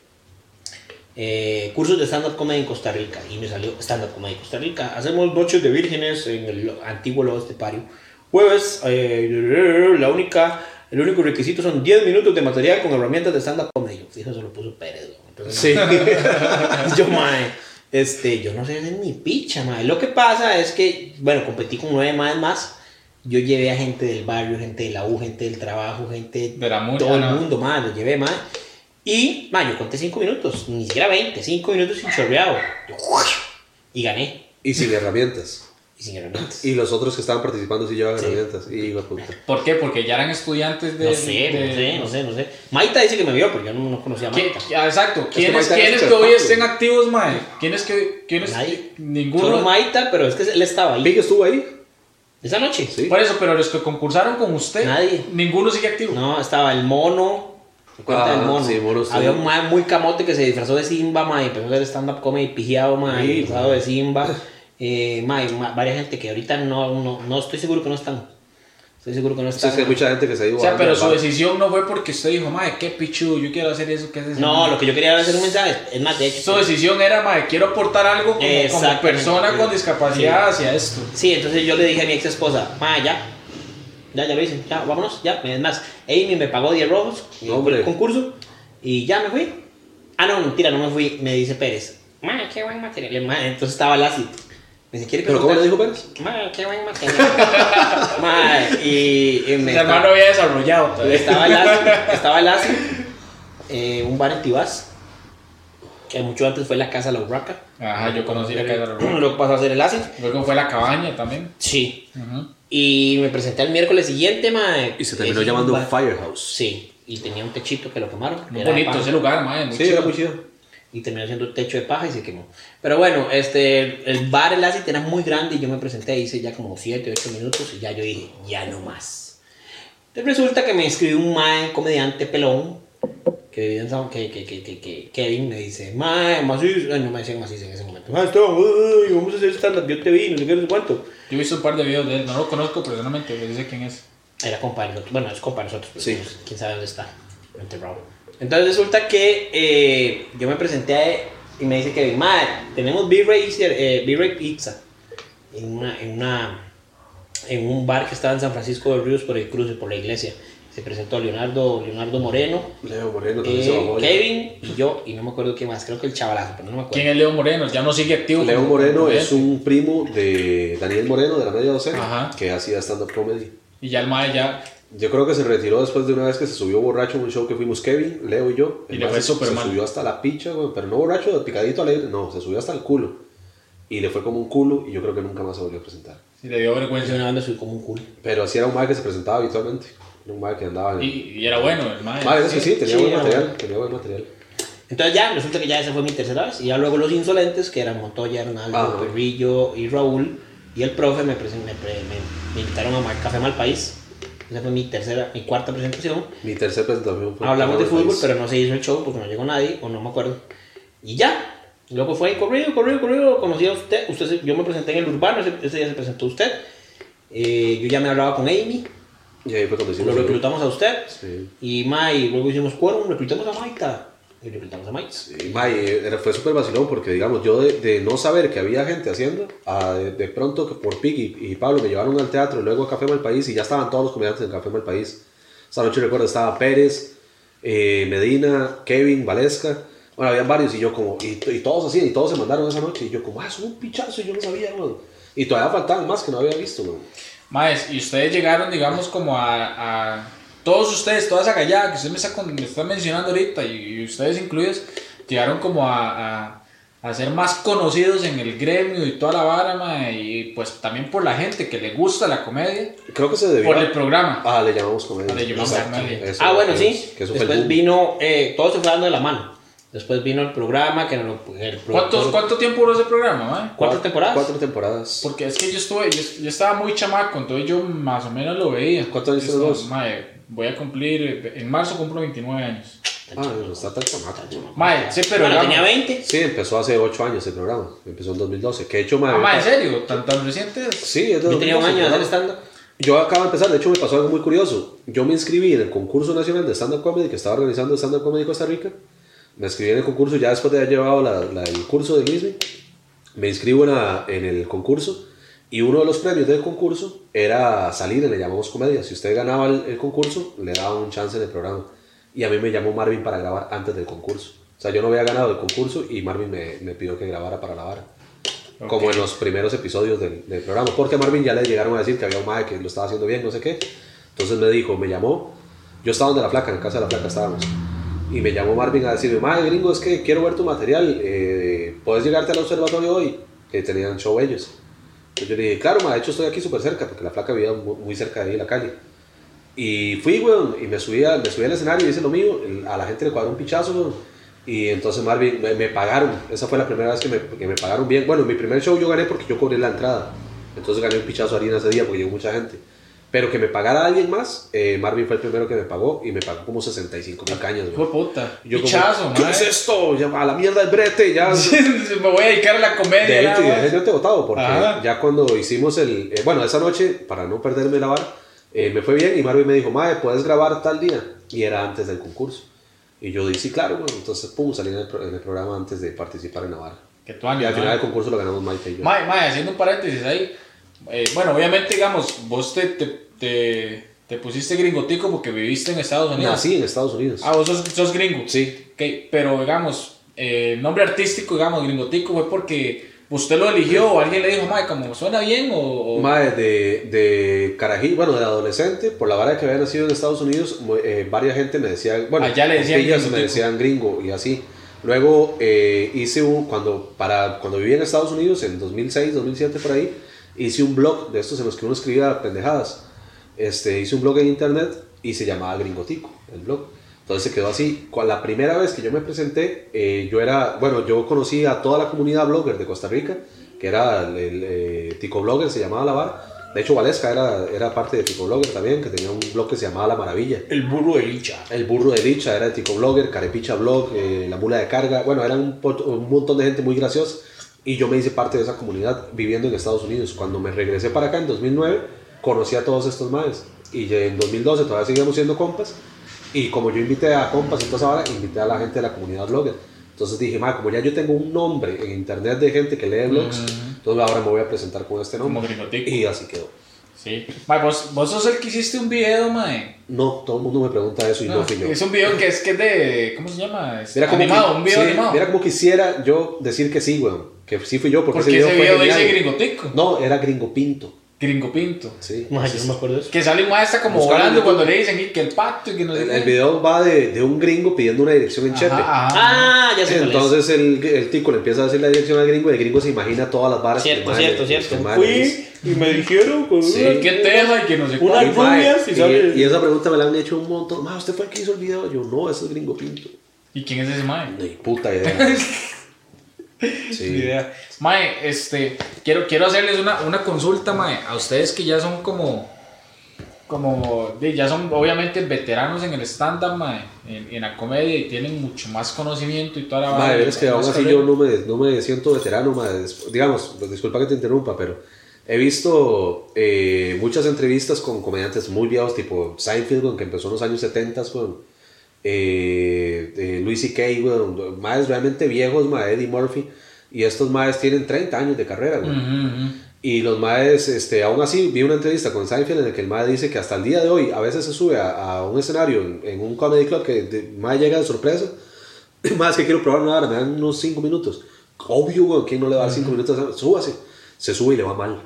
eh, cursos de stand-up comedy en Costa Rica y me salió stand-up comedy en Costa Rica. Hacemos noches de vírgenes en el antiguo Lobo Estepario. Jueves, eh, la única, el único requisito son 10 minutos de material con herramientas de stand-up comedy. Fijo, se lo puso Pérez. ¿no? Entonces, Sí. yo, mae, este, yo no sé hacer ni picha, mae. Lo que pasa es que, bueno, competí con nueve más más. Yo llevé a gente del barrio, gente de la U, gente del trabajo, gente De la muni, todo el no. mundo, mae, lo llevé, mae. Y, mae, yo conté cinco minutos, ni siquiera 20, cinco minutos sin chorreado. Yo, y gané, Y sin herramientas. Y sin herramientas. Y los otros que estaban participando sí llevaban Sí. herramientas. Y de puta. ¿Por qué? Porque ya eran estudiantes de. No sé, de- no sé, no sé, no sé. Maita dice que me vio, pero yo no, no conocía a ¿Quién- Maita. ah, exacto. que ¿Quiénes, Maite quiénes es que hoy estén activos, mae? ¿Quiénes que.? ¿Quiénes? Nadie. Ninguno. Solo Maita, pero es que él estaba ahí. ¿Pig estuvo ahí? Esa noche. Sí. Por eso, pero los que concursaron con usted. Nadie. Ninguno sigue activo. No, estaba el mono. ¿Se cuenta Ah, del mono? sí, mono, sí. Había un mae muy camote que se disfrazó de Simba, ma, y empezó a hacer stand-up comedy pijeado, ma, Sí, y disfrazado de Simba. Eh, varias gente que ahorita no, no, no estoy seguro que no están. Estoy seguro que no O sea, están. es que hay mucha gente que se ha ido O sea, pero su decisión no fue porque usted dijo, mae, qué pichu, yo quiero hacer eso, ¿qué haces? No, lo que yo quería era hacer un mensaje. Es más, de hecho. Su decisión era, mae, quiero aportar algo como, como persona con discapacidad hacia esto. Sí, entonces yo le dije a mi ex esposa, ma, ya. Ya, ya lo hice, ya, vámonos, ya. Es más, Amy me pagó 10 rojos en No, hombre. el concurso y ya me fui. Ah, no, mentira, no me fui. Me dice Pérez, mae, qué buen material. Mae, entonces estaba Lassie. ¿Quiere que ¿Pero cómo le dijo Pérez? Mae, qué buen material. mae, y, y me Mi hermano había desarrollado todavía. estaba Lassie, estaba eh, un bar en Tibás, que mucho antes fue la casa de los Raka. Ajá, yo conocí la casa de los Raka. Luego pasó a ser el Lassie. Luego fue la cabaña también. Sí. Y me presenté el miércoles siguiente, mae. Y se terminó llamando Firehouse. Sí, y tenía un techito que lo quemaron. Muy bonito ese lugar, madre. muy Sí, chido. era muy chido. Y terminó siendo techo de paja y se quemó. Pero bueno, este, el bar, el Acid era muy grande y yo me presenté, hice ya como 7, 8 minutos y ya yo dije, ya no más. Entonces resulta que me escribió un mae, comediante pelón, que vivía en San que, que, que, que, que Kevin me dice, mae, macizo, ay, no me decían macizo en ese momento. Mae, uy, vamos a hacer stand-up, yo te vi, no sé qué, no sé cuánto. Yo he visto un par de videos de él, no lo conozco personalmente, pero sé quién es. Era compa de nosotros. Bueno, es compa de nosotros, pero Sí. quién sabe dónde está. Enterrado. Entonces resulta que eh, yo me presenté a él y me dice que, madre, tenemos B-Ray eh, B-Ray Pizza en, una, en, una, en un bar que estaba en San Francisco de Ríos por el cruce, por la iglesia. Se presentó Leonardo, Leonardo Moreno, Leo Moreno también se eh. Kevin y yo, y no me acuerdo qué más, creo que el chavalazo, pero no me acuerdo. ¿Quién es Leo Moreno? Ya no sigue activo. Leo Moreno es un primo de Daniel Moreno de la media docena Ajá. que hacía stand-up comedy. Y ya el mae ya. Yo creo que se retiró después de una vez que se subió borracho en un show que fuimos Kevin, Leo y yo. Y le fue se- súper Se mal. subió hasta la picha, güey, pero no borracho, de picadito alegre, no, se subió hasta el culo. Y le fue como un culo y yo creo que nunca más se volvió a presentar. Sí, le dio vergüenza. una banda soy como un culo. Pero así era un mae que se presentaba habitualmente. Era un mae que andaba en... Y, y era bueno el. Mae, es que sí, tenía sí, buen material, bueno. tenía buen material. Entonces ya, resulta que ya esa fue mi tercera vez. Y ya luego los insolentes, que eran Montoya, Hernaldo, Ah. Perrillo y Raúl, y el profe me, me, me- me invitaron a Café Mal País. Esa fue mi tercera, mi cuarta presentación. Mi tercer presentación fue... Hablamos de fútbol, País. pero no se hizo el show porque no llegó nadie, o no me acuerdo. Y ya. Luego fue corrido, corrido, corrido. Conocí a usted. usted yo me presenté en el urbano, ese, ese día se presentó usted. Eh, yo ya me hablaba con Amy, Y ahí fue cuando lo el- reclutamos a usted. Sí. Y Mai, luego hicimos quórum, reclutamos a Maita. Y reclutamos a Maita. Sí, mae, era- fue súper vacilón porque, digamos, yo de, de no saber que había gente haciendo, a de, de pronto que por Piggy y Pablo me llevaron al teatro, luego a Café Mal País y ya estaban todos los comediantes en Café Mal País. Esa noche recuerdo estaba Pérez, eh, Medina, Kevin, Valesca. Bueno, habían varios y yo como, y, y todos así, y todos se mandaron esa noche y yo como, ah, son un pichazo y yo no sabía, weón. Y todavía faltaban más que no había visto, weón. Maes, y ustedes llegaron, digamos, como a, a- Todos ustedes, toda esa gallada que usted me está, me está mencionando ahorita, y, y ustedes incluidos, llegaron como a, a, a ser más conocidos en el gremio y toda la vara, y pues también por la gente que le gusta la comedia, Creo que se debió... por el programa. Ah, le llamamos comedia. Ah, le llamamos comedia. Eso, Ah, bueno, sí. Que Después vino, eh, todo se fue dando de la mano. Después vino el programa, que no lo- el pro- ¿Cuántos, todo- ¿Cuánto tiempo duró ese programa, mae? ¿Cuatro temporadas? Cuatro temporadas. Porque es que yo estuve, yo, yo estaba muy chamaco, entonces yo más o menos lo veía. ¿Cuántos años tienes estaba, mae, voy a cumplir, en marzo cumplo 29 años. Ah, no está tan chamaco. Mae, sí, pero bueno, tenía 20. Sí, empezó hace 8 años el programa. Empezó en 2012. Que de hecho, madre. Ah, mae, ¿en serio? ¿Tan, tan reciente? Sí, es de Yo tenía un 2012, año de hacer. Yo acabo de empezar, de hecho me pasó algo muy curioso. Yo me inscribí en el concurso nacional de stand-up comedy que estaba organizando Stand-up Comedy Costa Rica. Me inscribí en el concurso ya después de haber llevado la- la- el curso de Lisbon. Me inscribo en, la- en el concurso y uno de los premios del concurso era salir, le llamamos comedia. Si usted ganaba el, el concurso, le daban un chance en el programa. Y a mí me llamó Marvin para grabar antes del concurso. O sea, yo no había ganado el concurso y Marvin me, me pidió que grabara para la vara. Como en los primeros episodios del, del programa. Porque a Marvin ya le llegaron a decir que había un mae que lo estaba haciendo bien, no sé qué. Entonces me dijo, me llamó. Yo estaba donde la flaca, en casa de la flaca estábamos. Y me llamó Marvin a decirme, mae, gringo, es que quiero ver tu material. Eh, ¿Puedes llegarte al observatorio hoy? Que tenían show ellos. Yo le dije, claro, ma, de hecho estoy aquí súper cerca, porque la flaca vivía mu- muy cerca de ahí, la calle. Y fui, weón, y me subí, a- me subí al escenario y hice lo mío. A la gente le cuadró un pichazo, weón. Y entonces Marvin, me, pagaron. Esa fue la primera vez que me, que me pagaron bien. Bueno, mi primer show yo gané porque yo cobré la entrada. Entonces gané un pichazo harina ese día porque llegó mucha gente. Pero que me pagara alguien más, eh, Marvin fue el primero que me pagó y me pagó como 65 mil cañas, weón. puta. Yo como, Pichazo, ¿Qué mae. es esto? Ya, a la mierda del brete, ya. Me voy a dedicar a la comedia. De hecho, nada y más. dejé yo te votado porque Ajá. ya cuando hicimos el. eh, bueno, esa noche, para no perderme la vara, eh, me fue bien y Marvin me dijo, Mae, ¿puedes grabar tal día? Y era antes del concurso. Y yo dije, sí, claro, bueno, entonces, pum, salí en el, pro- en el programa antes de participar en la vara. Que año, Y al final del concurso lo ganamos Mike y yo. Mae, mae, haciendo un paréntesis ahí. Eh, bueno, obviamente, digamos, vos te, te, te, te pusiste gringotico porque viviste en Estados Unidos. Nací en Estados Unidos. Ah, vos sos, sos gringo. Sí. Ok, pero digamos, eh, nombre artístico, digamos, Gringotico, fue porque usted lo eligió o alguien le dijo, mae, como suena bien o... o- Mae, de, de carajillo, bueno, de adolescente, por la vara de que había nacido en Estados Unidos, eh, varias gente me decía, bueno, Allá le decían gringo me decían gringo y así. Luego eh, hice un, cuando, para, cuando viví en Estados Unidos, en 2006, 2007 por ahí, hice un blog de estos en los que uno escribía pendejadas. Este, hice un blog en internet y se llamaba Gringotico, el blog. Entonces se quedó así. La primera vez que yo me presenté, eh, yo era, bueno, yo conocí a toda la comunidad blogger de Costa Rica, que era el, el, eh, Tico Blogger, se llamaba la vara. De hecho, Valesca era, era parte de Tico Blogger también, que tenía un blog que se llamaba La Maravilla. El burro de licha. El burro de Licha era de Tico Blogger, Carepicha Blog, eh, La Mula de Carga. Bueno, eran un, un montón de gente muy graciosa. Y yo me hice parte de esa comunidad viviendo en Estados Unidos. Cuando me regresé para acá en 2009, conocí a todos estos maes. Y en 2012 todavía seguíamos siendo compas. Y como yo invité a compas esa vara, invité a la gente de la comunidad blogger. Entonces dije, ma, como ya yo tengo un nombre en internet de gente que lee blogs, entonces ahora me voy a presentar con este Como nombre. Gringotico. Y así quedó. Sí. Vos, vos sos el que hiciste un video, mae. No, todo el mundo me pregunta eso y no, No, fui yo. es un video que es, que es de. ¿Cómo se llama? Es Mira como animado, que- un video sí, animado. Mira como quisiera yo decir que sí, weón. Que sí fui yo, porque, Porque ese video fue dice. Gringotico. No, era Gringo Pinto. Gringo Pinto. Sí. No, yo no me acuerdo de eso. Que sale un maestra como Buscalo en volando cuando le dicen que el pacto y que no sé El, video va de, de un gringo pidiendo una dirección en Ajá, Chepe. ajá. Ah, ya sé. Entonces el, el tico le empieza a decir la dirección al gringo y el gringo se imagina todas las varas. que el Cierto, mae cierto, le- cierto. que. Fui y me dijeron con Sí. una- que teja y que no sé Una cuál. Y, mae, rubias y y- sale- y esa pregunta me la han hecho un montón. Ma, ¿usted fue el que hizo el video? Yo, no, ese es Gringo Pinto. ¿Y quién es ese mae? Ni puta idea. Sí. idea. Mae, este, quiero, quiero hacerles una, una consulta, mae, a ustedes que ya son como, como, ya son obviamente veteranos en el stand-up, mae, en, en la comedia y tienen mucho más conocimiento y toda la vara, es que aún así yo no me, no me siento veterano. Des- digamos, disculpa que te interrumpa, pero he visto eh, muchas entrevistas con comediantes muy viejos, tipo Seinfeld, que empezó en los años 70, weón. Eh, eh, Louis C.K., weón, más realmente viejos, madre, Eddie Murphy, y estos maes tienen 30 años de carrera. Y los maes, este, aún así, vi una entrevista con Seinfeld en la que el mae dice que hasta el día de hoy a veces se sube a, a un escenario en, en un comedy club que el mae llega de sorpresa. Más que quiero probar una hora, me dan unos 5 minutos. Obvio, güey, ¿quién no le va a dar 5 minutos? Súbase. Se sube y le va mal.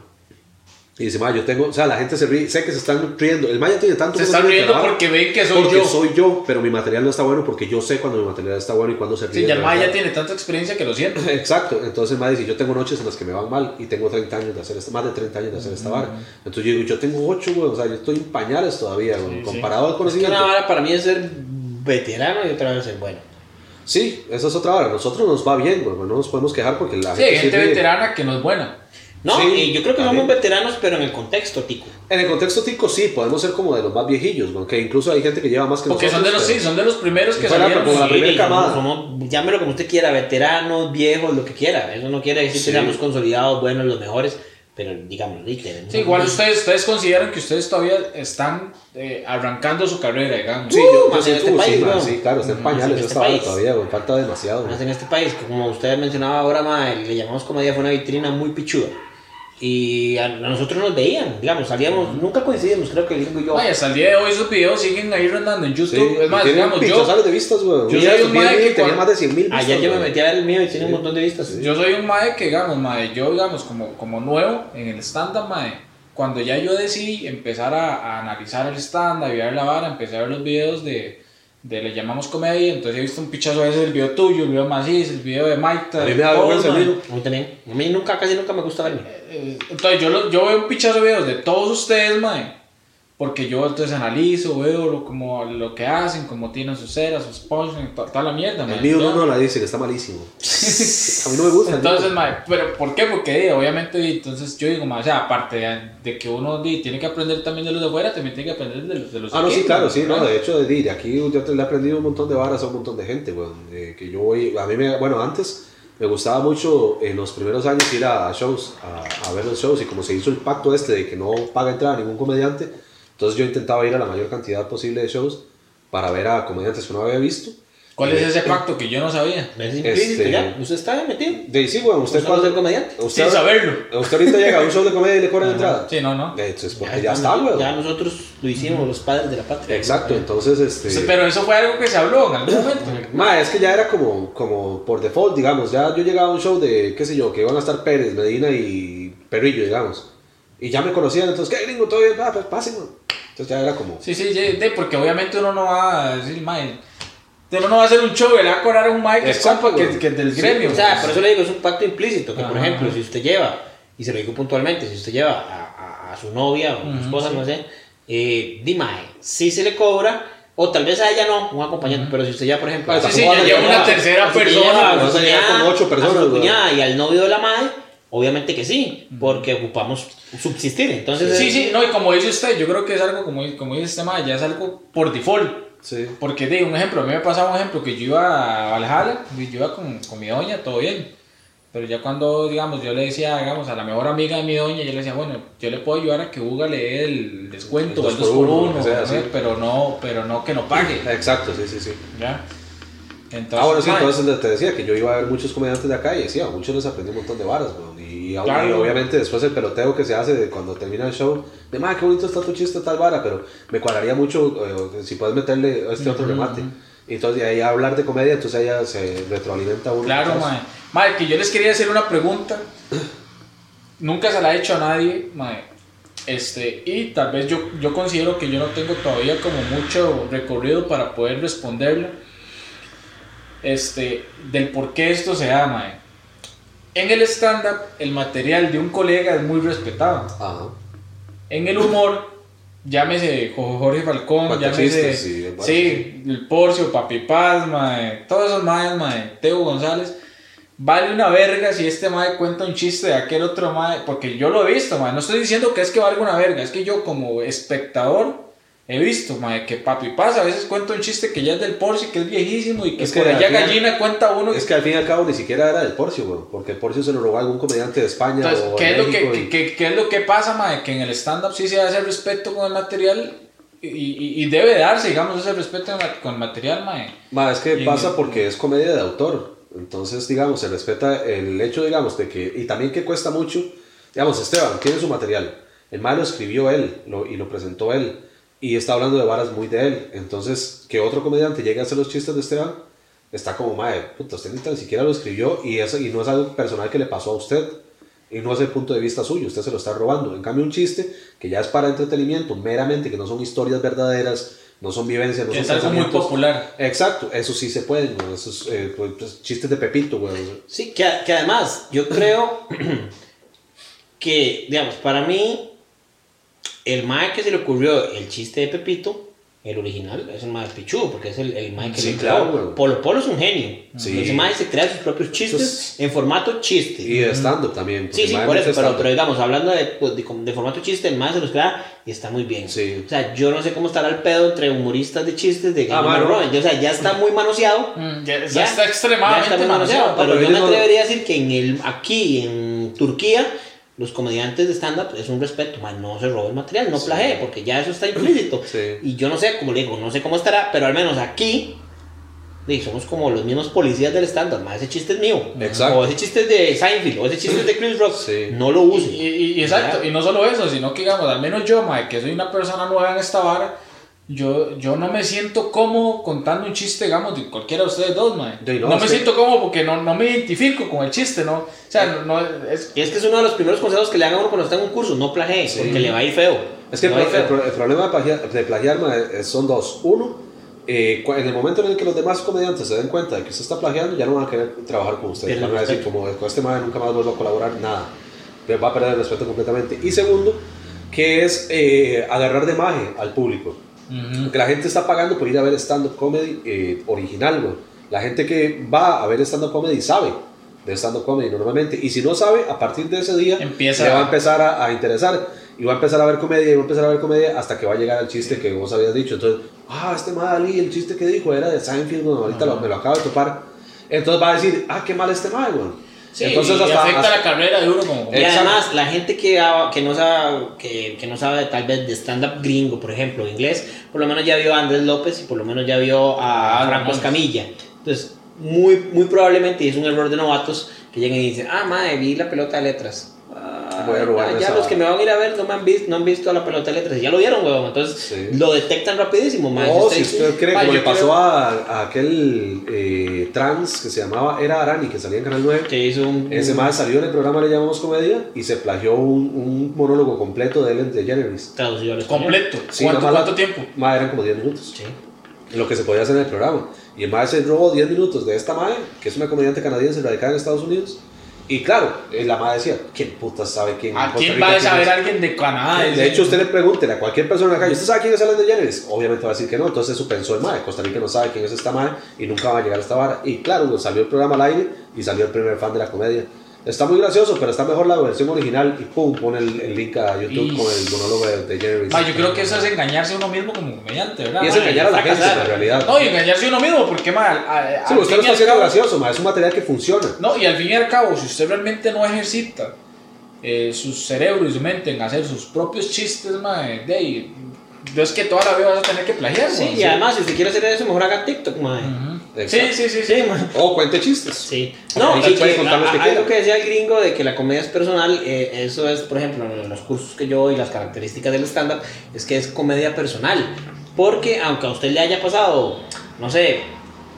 Y dice, mae, yo tengo, o sea, la gente se ríe, sé que se están riendo. El mae ya tiene tanto Se están riendo vara, porque ven que soy porque yo. soy yo, pero mi material no está bueno porque yo sé cuando mi material está bueno y cuando se ríe. Sí, ya el de mae ya verdad. tiene tanta experiencia que lo siento. Exacto, entonces el mae dice, yo tengo noches en las que me van mal y tengo 30 años de hacer esta, más de 30 años de hacer esta vara. Entonces yo digo, yo tengo 8, güey, o sea, yo estoy en pañales todavía, güey, Sí, comparado al Es que conocimiento. una vara para mí es ser veterano y otra vez ser bueno. Sí, esa es otra vara, nosotros nos va bien, güey, no nos podemos quejar porque la Sí, gente ríe. veterana que no es buena. No, Sí, y yo creo que también. somos veteranos, pero en el contexto, tico. En el contexto tico sí, podemos ser como de los más viejillos, güey, que incluso hay gente que lleva más que Porque son nosotros. de los, sí, son de los primeros que salieron. como la Sí, primera camada. somos- somos- llámelo como usted quiera, veteranos, viejos, lo que quiera. Eso no quiere decir Sí. que seamos consolidados, buenos, los mejores, pero digamos, sí, tenemos Sí, igual ustedes, ustedes consideran que ustedes todavía están eh, arrancando su carrera, digamos. Sí, Uh, yo, yo más en este sí, país, güey. sí, claro, está en pañales este esta todavía, güey, falta demasiado. Más en este país, como usted mencionaba ahora, ma, le llamamos comedia, fue una vitrina muy pichuda. Y a, nosotros nos veían, digamos, salíamos, nunca coincidimos, creo que el gringo y yo. Vaya, hasta el día de hoy esos videos siguen ahí rondando en Sí, YouTube. es más, digamos, yo, de vistas, güey. yo soy un mae que tenía más de 100 mil vistas. Ayer yo me metí a ver el mío y tiene un montón de vistas. yo soy un mae que, digamos, mae, yo, digamos, como, como nuevo en el stand-up, mae, cuando ya yo decidí empezar a, a analizar el stand-up y ver la vara, empecé a ver los videos de, de le llamamos comedia, entonces he visto un pichazo a veces del video tuyo, el video de el video de Maita. A mí me da vergüenza el. A mí también. A mí nunca, casi nunca me gusta verme. Eh, Entonces yo, lo- yo veo un pichazo de videos de todos ustedes, mae. Porque yo entonces analizo, veo lo, como, lo que hacen, cómo tienen sus ceras, sus punchlines, to- toda la mierda. El mío no, no la dice, que está malísimo. a mí no me gusta. Entonces, pero ¿por qué? Porque eh, obviamente, entonces yo digo, mae, o sea, aparte de, de que uno tiene que aprender también de los de afuera, también tiene que aprender de los de los Ah, no, sí, claro, sí, no, de hecho, de, de aquí yo te- le he aprendido un montón de varas a un montón de gente, weón, eh, que yo voy, a mí me, bueno, antes me gustaba mucho en los primeros años ir a, shows, a, a ver los shows, y como se hizo el pacto este de que no paga entrada a ningún comediante, entonces yo intentaba ir a la mayor cantidad posible de shows para ver a comediantes que no había visto, ¿Cuál es ese pacto que yo no sabía? Es implícito Este- ya. Usted está metido. De sí, bueno, usted cuando. ser comediante. Usted, Sin saberlo. usted ahorita llega a un show de comedia y le cobran entrada. Sí, no, no. De hecho, es porque Ya, ya, está, güey. Ya nosotros lo hicimos, los padres de la patria. Exacto, entonces este. Sí, Pero eso fue algo que se habló en algún momento. Ma, es que ya era como, como por default, digamos. Ya yo llegaba a un show de, qué sé yo, que iban a estar Pérez, Medina y Perrillo, digamos. Y ya me conocían, entonces, ¿qué gringo? Todo bien, ah, pues pasen. Entonces ya era como. Sí, sí, de, porque obviamente uno no va a decir, mae, uno no va a hacer un show y le va a cobrar a un es Exacto, compa que, que es del Sí, gremio. O sea, por eso le digo, es un pacto implícito, que por Ajá. ejemplo, si usted lleva, y se lo digo puntualmente, si usted lleva a, a- a su novia o a su esposa, sí. no sé, eh, dime, si se le cobra, o tal vez a ella no, un acompañante, pero si usted lleva, por ejemplo, Ah, a su sí, sí, ya a lleva una tercera persona. lleva a su a llegar cuñada, con ocho a personas, su güey. cuñada y al novio de la madre, obviamente que sí, porque ocupamos subsistir. Entonces, Sí, sí, no, y como dice usted, yo creo que es algo, como, como dice este ya es algo por default. Sí. Porque de un ejemplo, a mí me pasaba un ejemplo que yo iba a Valhalla, yo iba con, con mi doña, todo bien. Pero ya cuando, digamos, yo le decía, digamos, a la mejor amiga de mi doña, yo le decía, bueno, yo le puedo ayudar a que Uga le dé el descuento, El o el dos 2 por por uno, 1 lo que sea, sí. pero no, pero no que no pague. Exacto, sí, sí, sí. ¿Ya? Entonces, ah, bueno, sí, entonces te decía que yo iba a ver muchos comediantes de acá y decía, a muchos les aprendí un montón de varas, weón. Y, obviamente después el peloteo que se hace de cuando termina el show, de más, qué bonito está tu chiste, tal vara, pero me cuadraría mucho eh, si puedes meterle este otro remate. Y entonces ahí hablar de comedia, entonces ella se retroalimenta uno. Claro, mae. Mae, que yo les quería hacer una pregunta. Nunca se la he hecho a nadie, mae. Este, y tal vez yo, yo considero que yo no tengo todavía como mucho recorrido para poder responderla. Este, del por qué esto se da, mae. En el stand-up, el material de un colega es muy respetado. Ajá. En el humor, llámese Jo- Jorge Falcón, llámese. Sí. Sí, el Porcio, Papi Paz, mae, todos esos maes, mae, Teo González. Vale una verga si este mae cuenta un chiste de aquel otro mae, porque yo lo he visto, mae. No estoy diciendo que es que valga una verga, es que yo como espectador he visto, mae, que Papi Paz a veces cuenta un chiste que ya es del Porcio, que es viejísimo y que, Es que por al allá final- gallina cuenta uno. Es que al fin y al cabo ni siquiera era del Porcio, porque el Porcio se lo robó a algún comediante de España Entonces, o ¿qué es, lo que, y- que- qué es lo que pasa, mae? Que en el stand-up sí se hace respeto con el material y, y- y debe darse, digamos, ese respeto con el material, mae. Ma, es que Y- pasa porque es comedia de autor. Entonces, digamos, se respeta el hecho, digamos, de que. Y también que cuesta mucho. Digamos, Esteban tiene su material. El mal lo escribió él lo- y lo presentó él. Y está hablando de varas muy de él. Entonces, que otro comediante llegue a hacer los chistes de Esteban, está como, madre, puta, usted ni tan siquiera lo escribió y, eso, y no es algo personal que le pasó a usted. Y no es el punto de vista suyo, usted se lo está robando. En cambio, un chiste que ya es para entretenimiento, meramente, que no son historias verdaderas, no son vivencias, no Que son es algo muy popular. Exacto, eso sí se puede, güey. Esos eh, pues, pues, chistes de Pepito, güey. Sí, que, que además yo creo que, digamos, para mí, el mae que se le ocurrió el chiste de Pepito, el original, es el mae pichudo, porque es el, el mae que Sí, le claro, creó. güey. Polo Polo es un genio. Sí. Ese mae se crea sus propios chistes Entonces- en formato chiste. Y de stand-up también. Sí, sí, por eso, pero, pero digamos, hablando de, pues, de, de formato chiste, el mae se los crea y está muy bien. Sí. O sea, yo no sé cómo estará el pedo entre humoristas de chistes de Ah, Game mano. Robin. O sea, ya está muy manoseado. Mm, ya, Ya, está ya extremadamente está muy manoseado. manoseado, pero pero yo me no- atrevería a decir que en el, aquí en Turquía los comediantes de stand-up es un respeto, man, no se robe el material, no Sí. plagee, porque ya eso está implícito. Sí. Y yo no sé, como le digo, no sé cómo estará, pero al menos aquí di, somos como los mismos policías del stand-up, man, ese chiste es mío. Exacto. O ese chiste es de Seinfeld, o ese chiste es de Chris Rock, Sí. no lo Y, use. y- y- exacto, y no solo eso, sino que digamos, al menos yo, mae, que soy una persona nueva en esta vara, yo, yo no me siento cómodo contando un chiste, digamos, de cualquiera de ustedes dos, mae. No, no, me siento cómodo porque no, no me identifico con el chiste, ¿no? O sea, no, no- es, Y es que es uno de los primeros consejos que le hagan a uno cuando está en un curso, no plagee, Sí. porque le va a ir feo. Es que el, el feo. pro- el problema de plagiar, de plagiar, ma, eh, son dos. Uno, eh, en el momento en el que los demás comediantes se den cuenta de que usted está plagiando, ya no van a querer trabajar con ustedes. Pierde Van a decir, como con este madre nunca más vuelvo a colaborar, nada. Va a perder el respeto completamente. Y segundo, que es eh, agarrar de maje al público. Ujú. Que la gente está pagando por ir a ver stand-up comedy eh, original, güey. La gente que va a ver stand-up comedy sabe de stand-up comedy normalmente. Y si no sabe, a partir de ese día Empieza le va a empezar a, a interesar. Y va a empezar a ver comedia y va a empezar a ver comedia hasta que va a llegar al chiste que vos habías dicho. Entonces, ah, este Madalí, el chiste que dijo era de Seinfeld, güey, ahorita lo- me lo acabo de topar. Entonces va a decir, ah, qué mal este mal, güey. Sí, Entonces y hasta, afecta hasta- la carrera de uno como... Y además, la gente que, que, no sabe, que, que no sabe tal vez de stand-up gringo, por ejemplo, inglés, por lo menos ya vio a Andrés López y por lo menos ya vio a Ah, Franco. Escamilla. Entonces, muy, muy probablemente, y es un error de novatos, que lleguen y dicen, ah, madre, vi la pelota de letras. Voy a robarme ya esa los que me van a ir a ver no, me han visto, no han visto la pelota de letras, ya lo vieron, huevón. Entonces, Sí. lo detectan rapidísimo, madre. No, Si usted cree, como le pasó creo- a, a aquel eh, trans que se llamaba Era Arani, que salía en Canal 9. que hizo un... Ese más salió en el programa Le llamamos Comedia y se plagió un, un monólogo completo de Ellen DeGeneres. traducido al español. Completo. Sí, ¿Cuánto, más cuánto tiempo? Ma, eran como 10 minutos. Sí. Lo que se podía hacer en el programa. Y el más se robó 10 minutos de esta madre, que es una comediante canadiense radicada en Estados Unidos. Y claro, eh, la madre decía, ¿quién puta sabe quién? ¿A quién Rica va a saber es?" alguien de Canadá? De hecho, usted le pregunte a cualquier persona en la calle, ¿usted sabe quién es Ellen DeGeneres? Obviamente va a decir que no, entonces eso pensó el MAE. Costa Rica no sabe quién es esta MAE y nunca va a llegar a esta vara. Y claro, salió el programa al aire y salió el primer fan de la comedia. Está muy gracioso, pero está mejor la versión original y pum, pone el, el link a YouTube Y- con el monólogo de DeGeneres. Ma, yo creo que eso es engañarse a uno mismo como comediante, ¿verdad? Y es ma? engañar a la gente, en realidad. No, y engañarse a uno mismo, porque, ma, a- Sí, usted lo está haciendo cabo- gracioso, ma, es un material que funciona. No, y al fin y al cabo, si usted realmente no ejercita eh, su cerebro y su mente en hacer sus propios chistes, ma, de ahí, no es que toda la vida vas a tener que plagiar, Sí, ma. y además, si usted quiere hacer eso, mejor haga TikTok, madre. Ujú. Sí, Exacto. sí, sí, sí. Sí. O cuente chistes. Sí. No, Ahí y se puede que, contar los que algo quiera. que decía el gringo de que la comedia es personal, eh, eso es, por ejemplo, en los cursos que yo doy, las características del stand-up, es que es comedia personal. Porque aunque a usted le haya pasado, no sé,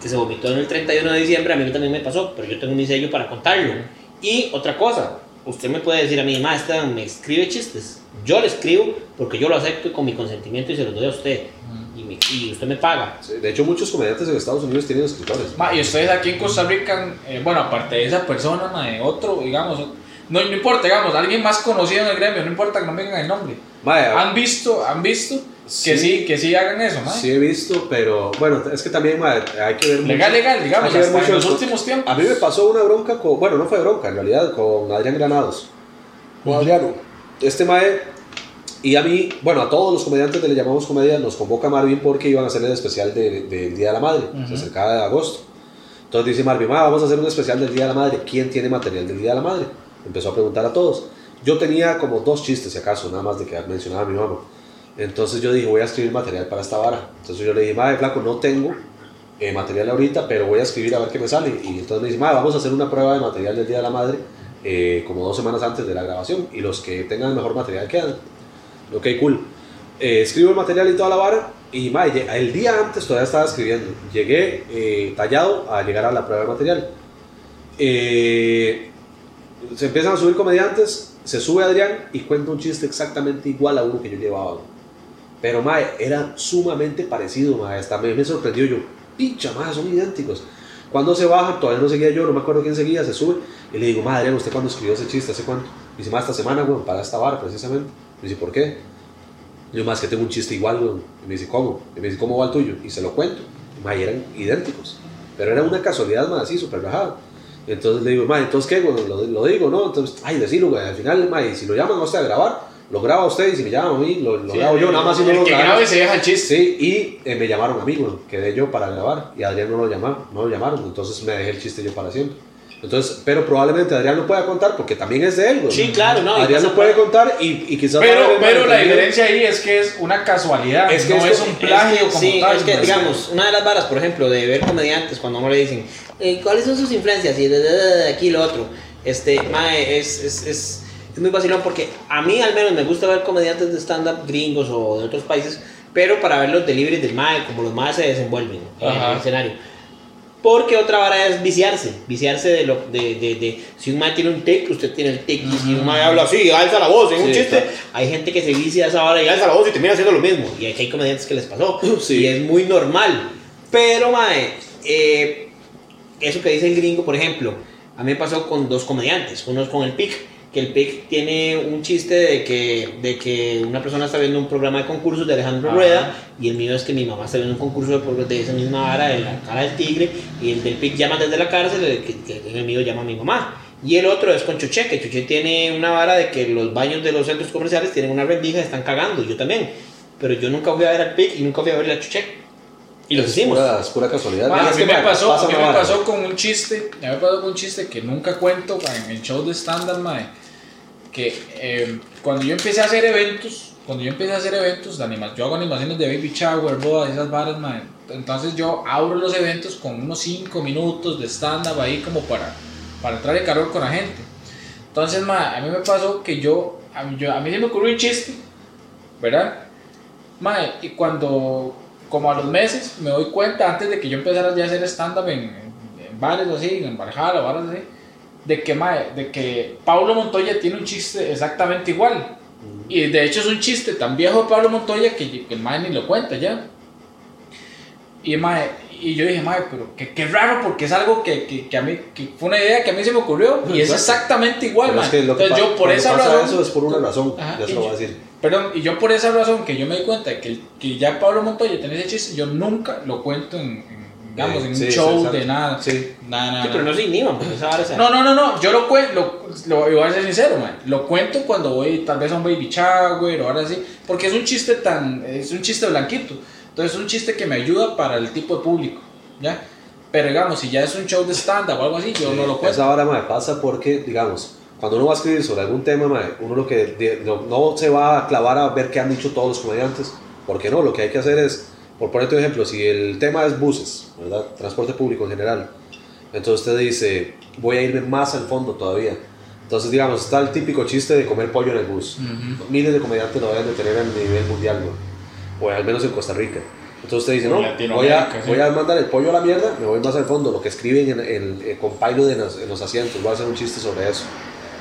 que se vomitó en el 31 de diciembre, a mí también me pasó, pero yo tengo mi sello para contarlo. Y otra cosa, usted me puede decir a mí, maestra, me escribe chistes. Yo le escribo porque yo lo acepto y con mi consentimiento y se los doy a usted. Y, me- y usted me paga. Sí, De hecho, muchos comediantes en Estados Unidos tienen escritores. Ma, y ustedes aquí en Costa Rica, eh, bueno, aparte de esa persona, ma, de otro, digamos, no, no importa, digamos, alguien más conocido en el gremio, no importa que no me digan el nombre. Mae, ¿Han visto, han visto que Sí. sí, que sí hagan eso, ma? Sí he visto, pero bueno, es que también mae, hay que ver mucho- Legal, legal, digamos, hay que ver hasta en mucho los últimos tiempos. A mí me pasó una bronca con, bueno, no fue bronca en realidad, con Adrián Granados. Con Adriano. Este mae, y a mí, bueno, a todos los comediantes de Le Llamamos Comedia nos convoca Marvin porque iban a hacer el especial de- del Día de la Madre, se acercaba de agosto. Entonces dice Marvin, "Ma, vamos a hacer un especial del Día de la Madre. ¿Quién tiene material del Día de la Madre? Empezó a preguntar a todos. Yo tenía como dos chistes, si acaso, nada más de que mencionaba a mi mamá. Entonces yo dije, voy a escribir material para esta vara. Entonces yo le dije, madre, flaco, no tengo eh, material ahorita, pero voy a escribir a ver qué me sale. Y entonces me dice, madre, vamos a hacer una prueba de material del Día de la Madre eh, como dos semanas antes de la grabación. Y los que tengan mejor material quedan. Ok, cool. Eh, escribo el material y toda la vara. Y lle- el día antes todavía estaba escribiendo. Llegué eh, tallado a llegar a la prueba de material. Eh, se empiezan a subir comediantes, se sube Adrián y cuenta un chiste exactamente igual a uno que yo llevaba. Pero mae, era sumamente parecido, mae. Hasta me, me sorprendió yo. Picha, mae, son idénticos. Cuando se bajan, todavía no seguía yo, no me acuerdo quién seguía, se sube. Y le digo, madre, ¿usted cuándo escribió ese chiste? ¿Hace cuánto? Y dice, más esta semana, güey, para esta vara, precisamente. Me dice, ¿por qué? Y yo, más que tengo un chiste igual, güey. Y me dice, ¿cómo? Y me dice, ¿cómo va el tuyo? Y se lo cuento. Y mae, eran idénticos. Pero era una casualidad, más así, súper rajada. Entonces le digo, mae, ¿entonces qué, güey? Lo, lo digo, ¿no? Entonces, ay, decirlo, güey. Al final, mae, si lo llaman a usted a grabar, lo graba usted y si me llaman a mí, lo, lo Sí, grabo yo, nada más si no lo que grabo. grabe se deja el chiste. Sí, y eh, me llamaron a mí, güey, quedé yo para grabar y Adrián no lo llamaron, no lo llamaron, entonces me dejé el chiste yo para siempre. Entonces, pero probablemente Adrián lo pueda contar porque también es de él, güey. Sí, claro, no, Adrián lo puede contar y, y quizás... Pero, pero la diferencia ahí es que es una casualidad, Es que no es es, un plagio Es que, como sí, tal. es que, ¿no? digamos, una de las varas, por ejemplo, de ver comediantes, cuando a uno le dicen, eh, ¿cuáles son sus influencias? Y de, de, de, de aquí lo otro. Este, mae, es, es, es, es muy vacilón porque a mí al menos me gusta ver comediantes de stand-up gringos o de otros países, pero para ver los deliveries del mae, como los mae se desenvuelven en el escenario. Porque otra vara es viciarse, viciarse de lo de, de, de si un mae tiene un tic, usted tiene el tic, y si un mae habla así, alza la voz en un chiste, hay gente que se vicia a esa vara y alza la voz y termina haciendo lo mismo. Y aquí hay comediantes que les pasó. Sí. Y es muy normal. Pero, mae, eh, eso que dice el gringo, por ejemplo, a mí me pasó con dos comediantes. Uno es con el PIC, que el PIC tiene un chiste de que, de que una persona está viendo un programa de concursos de Alejandro Ajá. Rueda y el mío es que mi mamá está viendo un concurso de, de esa misma vara, de la cara del tigre, y el del PIC llama desde la cárcel, el, que, que el mío llama a mi mamá. Y el otro es con Chuché, que Chuché tiene una vara de que los baños de los centros comerciales tienen una rendija y están cagando, yo también. Pero yo nunca fui a ver al PIC y nunca fui a ver a Chuché. Y los hicimos. Pura, es pura casualidad. Ma, Es a que, mí me pasó, me pasó con un chiste, a mí me pasó con un chiste que nunca cuento en el show de stand-up, mae. Que eh, cuando yo empecé a hacer eventos, cuando yo empecé a hacer eventos de animación, yo hago animaciones de baby shower, bodas, esas varas, mae. Entonces yo abro los eventos con unos 5 minutos de stand-up ahí como para, para entrar en calor con la gente. Entonces, mae, a mí me pasó que yo, a mí, yo, a mí se me ocurrió un chiste, ¿verdad? Mae, y cuando, como a los meses, me doy cuenta, antes de que yo empezara ya a hacer stand-up en, en, bares o así, en Valhalla, bares así, de que, mae, de que Pablo Montoya tiene un chiste exactamente igual. Y de hecho es un chiste tan viejo de Pablo Montoya que, que el mae ni lo cuenta ya. Y, mae, y yo dije, mae, pero qué, qué raro porque es algo que, que, que a mí, que fue una idea que a mí se me ocurrió y es exactamente igual, mae. es Entonces yo por esa razón... eso es por una razón, Ajá, ya se lo voy a decir. Perdón, y yo por esa razón que yo me di cuenta que, que ya Pablo Montoya tiene ese chiste, yo nunca lo cuento en, en, digamos, en un sí, sí, show exacto. de nada. Sí. Nada, nada. Sí, pero nada. no se inhiban, porque esa vara No, no, no, no, yo lo cuento, lo, lo, voy a ser sincero, man. Lo cuento cuando voy tal vez a un baby shower o ahora sí, porque es un chiste tan, es un chiste blanquito. Entonces es un chiste que me ayuda para el tipo de público, ¿ya? Pero digamos, si ya es un show de stand-up o algo así, yo no lo cuento. Esa hora me pasa porque, digamos, cuando uno va a escribir sobre algún tema, mae, uno lo que no, no se va a clavar a ver qué han dicho todos los comediantes, porque no, lo que hay que hacer es, por ponerte un ejemplo, si el tema es buses, ¿verdad? Transporte público en general, entonces usted dice, voy a irme más al fondo todavía. Entonces, digamos, está el típico chiste de comer pollo en el bus. Miles de comediantes lo deben de tener a nivel mundial, ¿no? o al menos en Costa Rica. Entonces usted dice, no, voy a, sí. voy a mandar el pollo a la mierda, me voy más al fondo, lo que escriben en, en- con pailo de los, en los asientos, voy a hacer un chiste sobre eso.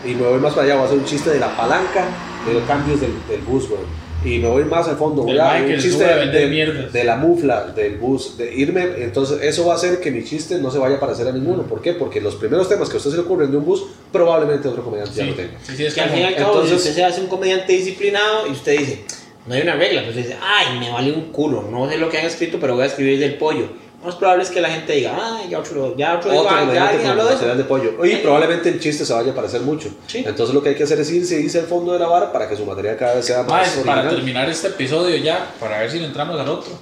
Y me voy más para allá, voy a hacer un chiste de la palanca de los cambios del, del bus, güey. Y me voy más al fondo, voy a un chiste de, la mufla del bus, de irme, entonces eso va a hacer que mi chiste no se vaya a parecer a ninguno. ¿Por qué? Porque los primeros temas que a usted se le ocurren de un bus, probablemente otro comediante ya Sí, lo tenga. sí, sí, es que al fin y al cabo, entonces- si usted se hace un comediante disciplinado y usted dice, no hay una regla, pues usted dice, ay, me vale un culo, no sé lo que han escrito, pero voy a escribir del pollo. Lo más probable es que la gente diga, ay, ya otro, ya otro, ah, ya alguien habló de material eso. de pollo. Y probablemente el chiste se vaya a parecer mucho. Sí. Entonces lo que hay que hacer es irse, irse al fondo de la vara para que su material cada vez sea más Mae, original. para terminar este episodio ya, para ver si le entramos al otro.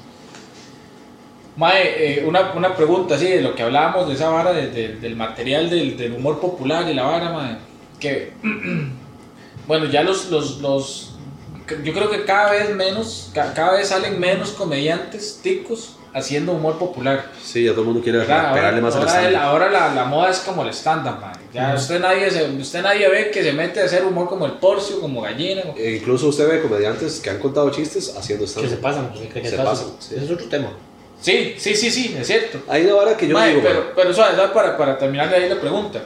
Mae, eh, una, una pregunta así de lo que hablábamos de esa vara, de- de- del material del, del humor popular y la vara, mae. Que, bueno, ya los, los, los, yo creo que cada vez menos, ca- cada vez salen menos comediantes ticos haciendo humor popular. Sí, ya todo el mundo quiere ¿verdad? pegarle Ahora, más al ahora, el- stand. ahora la, la moda es como el stand-up, mae. Ya usted, nadie se, usted nadie ve que se mete a hacer humor como el porcio, como gallina. como- E incluso usted ve comediantes que han contado chistes haciendo Que se pasan, pues, que Se pasan. pasan, sí. Ese es otro tema. Sí, sí, sí, sí, es cierto. Hay una vara que yo Mae, digo, pero, mae, pero suave, para, para terminar de ahí la pregunta.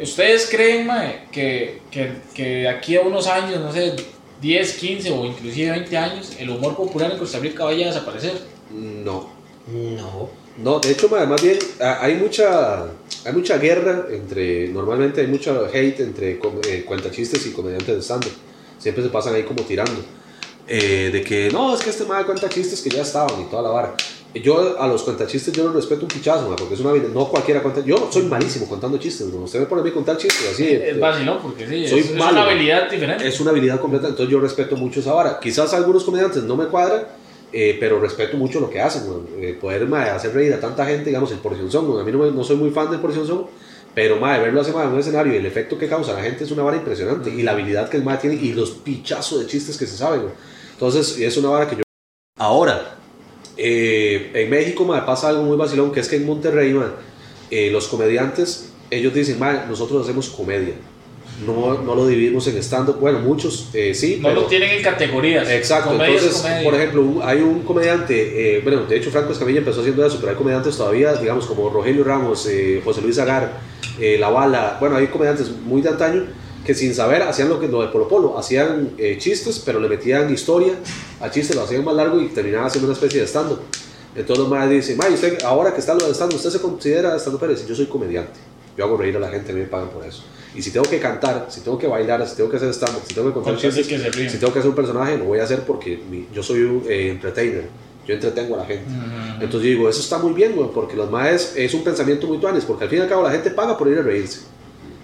¿Ustedes creen, mae, que, que, que de aquí a unos años, no sé, 10, 15 o inclusive 20 años, el humor popular en Costa Rica vaya a desaparecer? No. No. No, de hecho, más bien hay mucha, hay mucha guerra entre, normalmente hay mucho hate entre eh, cuentachistes y comediantes de stand Siempre se pasan ahí como tirando. Eh, de que no, es que este mae cuenta chistes que ya estaban y toda la vara. Yo a los cuentachistes yo los respeto un pichazo, porque es una habilidad, no cualquiera cuenta. Yo soy malísimo contando chistes, ¿no? usted me pone a mí contar chistes así. Es vacilón, porque sí, soy es, es malo, una mae. habilidad diferente. es una habilidad completa, entonces yo respeto mucho esa vara. Quizás a algunos comediantes no me cuadran, eh, pero respeto mucho lo que hacen. Eh, poder hacer reír a tanta gente, digamos, el Porción Son, a mí no, me- no soy muy fan del Porción Son, pero mae, verlo hacer en un escenario y el efecto que causa a la gente es una vara impresionante, y la habilidad que el mae tiene y los pichazos de chistes que se saben. Entonces, es una vara que yo... Ahora, eh, en México mae, pasa algo muy vacilón, que es que en Monterrey, eh, los comediantes, ellos dicen, nosotros hacemos comedia. No, no lo dividimos en stand-up. Bueno, muchos eh, sí. no pero- lo tienen en categorías. Exacto, entonces, por ejemplo, hay un comediante, eh, bueno, de hecho Franco Escamilla empezó haciendo eso, pero hay comediantes todavía, digamos, como Rogelio Ramos, eh, José Luis Agar, eh, La Bala, bueno, hay comediantes muy de antaño que sin saber hacían lo que lo de Polo Polo, hacían eh, chistes, pero le metían historia al chiste, lo hacían más largo y terminaban haciendo una especie de stand-up. Entonces los madres dicen, "Mae, usted, ahora que está lo de stand-up, ¿usted se considera stand-up? Yo soy comediante, yo hago reír a la gente, a mí me pagan por eso. Y si tengo que cantar, si tengo que bailar, si tengo que hacer stand-up, si tengo que contar chistes, que si tengo que hacer un personaje, lo voy a hacer porque mi- yo soy un eh, entertainer. Yo entretengo a la gente. Entonces yo digo, eso está muy bien, güey, porque los maes es un pensamiento muy tuanes, porque al fin y al cabo la gente paga por ir a reírse.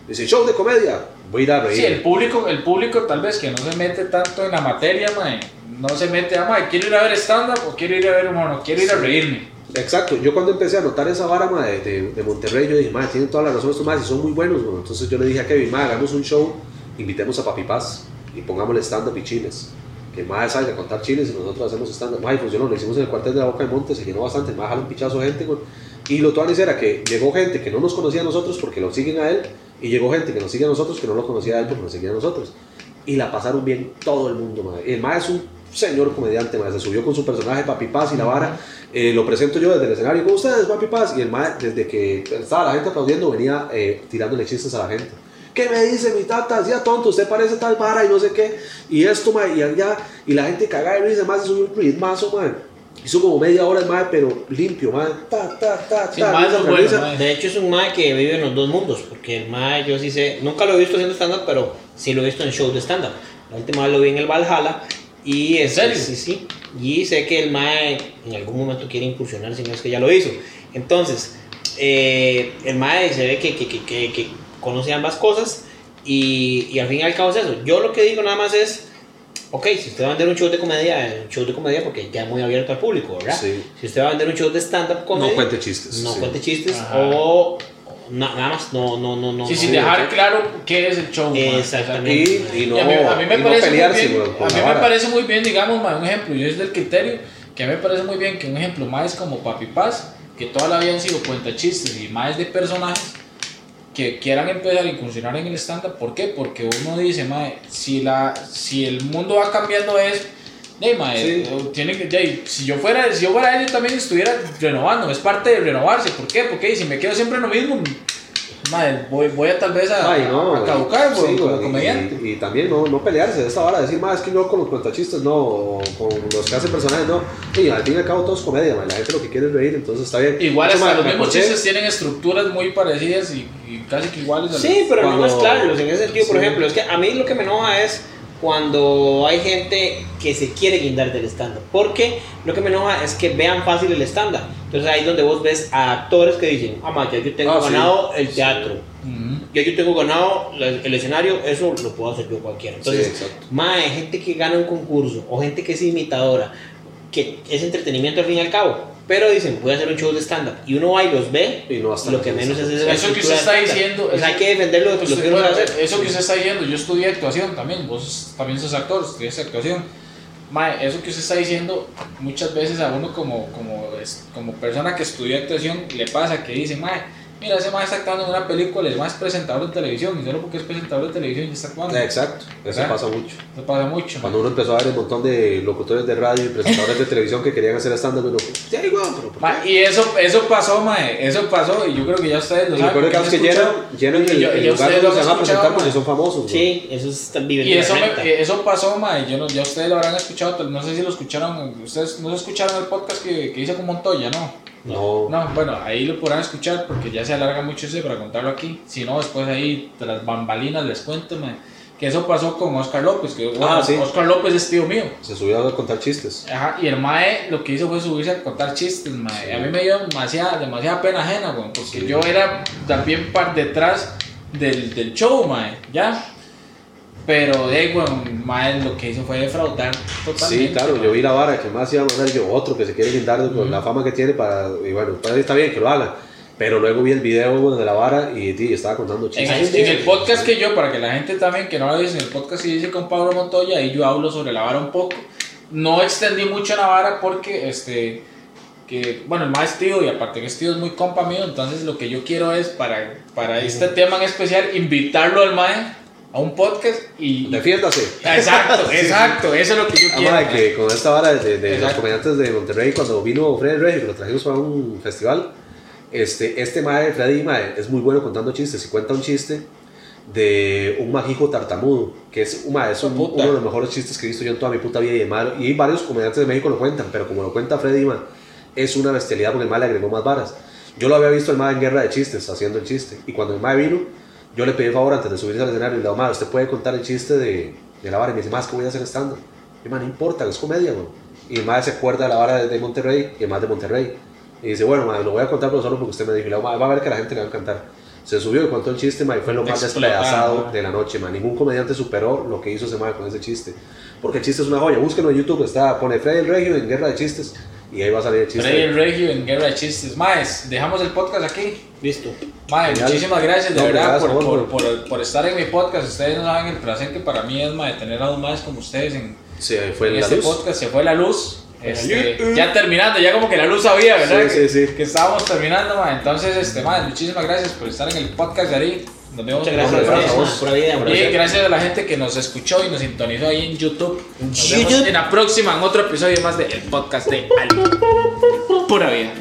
Dice, show de comedia, voy a ir a reír. Sí, el público, el público tal vez que no se mete tanto en la materia, mae, no se mete a, mae, quiero ir a ver stand-up o quiero ir a ver humor, no quiero ir a reírme. Exacto, yo cuando empecé a notar esa vara de, de, Monterrey, yo dije, madre, tienen toda la razón estos más y son muy buenos. Entonces yo le dije a Kevin, madre, hagamos un show invitemos a Papi Paz y pongámosle stand-up y chiles. Que mae salga a contar chiles y nosotros hacemos stand-up. Mae, funcionó, lo hicimos en el cuartel de la Boca de Monte, se llenó bastante, mae jaló un pichazo de gente. Y lo tuanis era que llegó gente que no nos conocía a nosotros porque lo siguen a él, y llegó gente que nos sigue a nosotros que no lo conocía a él porque nos seguía a nosotros. Y la pasaron bien todo el mundo, mae. El mae es un señor comediante, mae. Se subió con su personaje Papi Paz y la vara. Eh, lo presento yo desde el escenario con ustedes, Papi Paz. Y el mae, desde que estaba la gente aplaudiendo, venía eh, tirándole chistes a la gente. ¿Qué me dice mi tata? Decía tonto, usted parece tal vara y no sé qué. Y esto, mae, y allá. Y la gente cagada de risa, más subió un ritmazo, mae. Hizo como media hora el mae, pero limpio, mae. Ta, ta, ta, Sí, ta. mae, es bueno, mae. De hecho es un mae que vive en los dos mundos, porque el mae yo sí sé, nunca lo he visto haciendo stand-up, pero sí lo he visto en shows de stand-up. La última vez lo vi en el Valhalla y es, serio? Sí, sí. Y sé que el mae en algún momento quiere incursionar, si no es que ya lo hizo. Entonces, eh, el mae se ve que, que, que, que, conoce ambas cosas y, y al fin y al cabo es eso. Yo lo que digo nada más es, ok, si usted va a vender un show de comedia, un show de comedia porque ya es muy abierto al público, ¿verdad? Sí. Si usted va a vender un show de stand-up comedia, No cuente chistes. no sí. cuente chistes Ajá. o, nada más, no, no, no, no. Sí, no. sin dejar claro qué es el show. Exactamente. Y, y no, Y a mí, a mí me parece pelearse, muy bien, a mí me parece muy bien, digamos, ma, un ejemplo, yo es del criterio que a mí me parece muy bien que un ejemplo más como Papi Paz, que toda la vida han sido cuentachistes y más de personajes que quieran empezar a incursionar en el stand-up, ¿por qué? Porque uno dice, mae, si, la, si el mundo va cambiando es, de, mae, Sí. tiene que, de, si yo fuera, si yo fuera él, yo también estuviera renovando, es parte de renovarse, ¿por qué? Porque si me quedo siempre en lo mismo, mae, voy, voy a tal vez a, Ay, no, a caducar sí, como comediante. Y, y también no, no pelearse de esta vara, decir, más es que yo con los cuentachistes no, o con los que hacen personajes no. Y al fin y al cabo todo es comedia, man, la gente lo que quiere es reír, entonces está bien. Igual hasta man, los mismos chistes tienen estructuras muy parecidas y, y casi que iguales. Sí, pero no Cuando- mezclarlos. En ese sentido, por Sí. ejemplo, es que a mí lo que me enoja es cuando hay gente que se quiere guindar del stand-up. Porque lo que me enoja es que vean fácil el stand-up. Entonces ahí es donde vos ves a actores que dicen, ah, ma, ya yo tengo Ah, sí. ganado el teatro. Ujú. Ya yo tengo ganado el escenario, eso lo puedo hacer yo cualquiera. Entonces, Sí, ma, hay gente que gana un concurso o gente que es imitadora, que es entretenimiento al fin y al cabo. Pero dicen, voy a hacer un show de stand-up. Y uno va y los ve, Y no hasta lo que menos es Eso que usted está diciendo, O sea, eso- hay que defender lo, lo que Usted- uno bueno, hacer. eso que usted está diciendo, yo estudié actuación también, vos también sos actor, estudiaste actuación. Mae, eso que usted está diciendo, muchas veces a uno como, como, es- como persona que estudia actuación le pasa que dice, mae, mira, ese mae está actuando en una película, el es presentador de televisión, y solo porque es presentador de televisión ya está actuando. Exacto, eso ¿Verdad? pasa mucho. Eso pasa mucho. Cuando uno empezó a ver un montón de locutores de radio y presentadores de televisión que querían hacer stand-up, uno, sí, igual, pero ¿por qué? Ma, y eso, eso pasó, mae, eso pasó, y yo creo que ya ustedes lo Y saben. es que llenan, y el, yo- el y ya lugar donde se van a presentar porque son famosos. güey. Sí, eso es viven Y eso, me- eh, eso pasó, mae, yo no, ya ustedes lo habrán escuchado, no sé si lo escucharon, ustedes no escucharon el podcast que, que hice con Montoya, ¿no? No, No, bueno, ahí lo podrán escuchar porque ya se alarga mucho ese para contarlo aquí. Si no, después ahí tras bambalinas les cuento, mae, que eso pasó con Oscar López, que bueno, Ah, sí. Oscar López es tío mío. se subió a contar chistes. Ajá, y el mae lo que hizo fue subirse a contar chistes, mae. A mí me dio demasiada, demasiada pena ajena, güey, porque Sí. yo era también par detrás del, del show, mae, ¿ya? Pero de ahí, bueno, mae lo que hizo fue defraudar totalmente. Sí, claro, mae. yo vi la vara que más iba a mandar yo, otro que se quiere guindar con la fama que tiene para, y bueno, para está bien que lo haga. Pero luego vi el video bueno, de la vara y, y estaba contando En chistes. el, en el podcast que yo, para que la gente también que no lo dice, en el podcast que hice con Pablo Montoya, ahí yo hablo sobre la vara un poco. No extendí mucho la vara porque, este, que, bueno, el más tío y aparte que es tío es muy compa mío, entonces lo que yo quiero es para, para este tema en especial invitarlo al mae a un podcast y... Defiéndase. Exacto, exacto, eso es lo que yo quiero. mae, que con esta vara de, de los comediantes de Monterrey, cuando vino Freddy Regio, que lo trajimos para un festival, este, este mae, Freddy, mae, es muy bueno contando chistes y cuenta un chiste de un mágico tartamudo, que es, un mae, es un- uno de los mejores chistes que he visto yo en toda mi puta vida y, de malo, y varios comediantes de México lo cuentan, pero como lo cuenta Freddy, mae, es una bestialidad porque el mae le agregó más varas. Yo lo había visto el mae en Guerra de Chistes, haciendo el chiste, y cuando el mae vino, yo le pedí el favor antes de subirse al escenario y le digo, mae, usted puede contar el chiste de, de la vara, y me dice, más que voy a hacer estando. Y mae, no importa, es comedia, güey. Y el mae se acuerda de la vara de, de Monterrey, y el mae de Monterrey. Y dice, bueno, mae, lo voy a contar pero solo porque usted me dijo, y le digo, mae, va a ver que la gente le va a encantar. Se subió y contó el chiste, mae, y fue lo más despedazado de la noche, mae. Ningún comediante superó lo que hizo ese mae con ese chiste. Porque el chiste es una joya. Búsquenlo en YouTube, está, pone Freddy el Regio en Guerra de Chistes. Y ahí va a salir el Freddy el chiste. Regio en Guerra de Chistes. Maes, dejamos el podcast aquí. Listo. Mae, muchísimas gracias de No, verdad gracias, por, por, por, por estar en mi podcast. Ustedes no saben el placer que para mí es mae, tener a un más como ustedes en, Sí, ahí fue en la este luz. podcast. Se fue la luz. Este, ya terminando, ya como que la luz sabía, ¿verdad? Sí, que, sí, sí. que estábamos terminando, mae. Entonces, este, mae, muchísimas gracias por estar en el podcast de Ari. Nos vemos Muchas gracias, gracias a por vos. vida, hombre. y gracias a la gente que nos escuchó y nos sintonizó ahí en YouTube. Nos vemos en la próxima, en otro episodio más del podcast de Ali. Pura vida.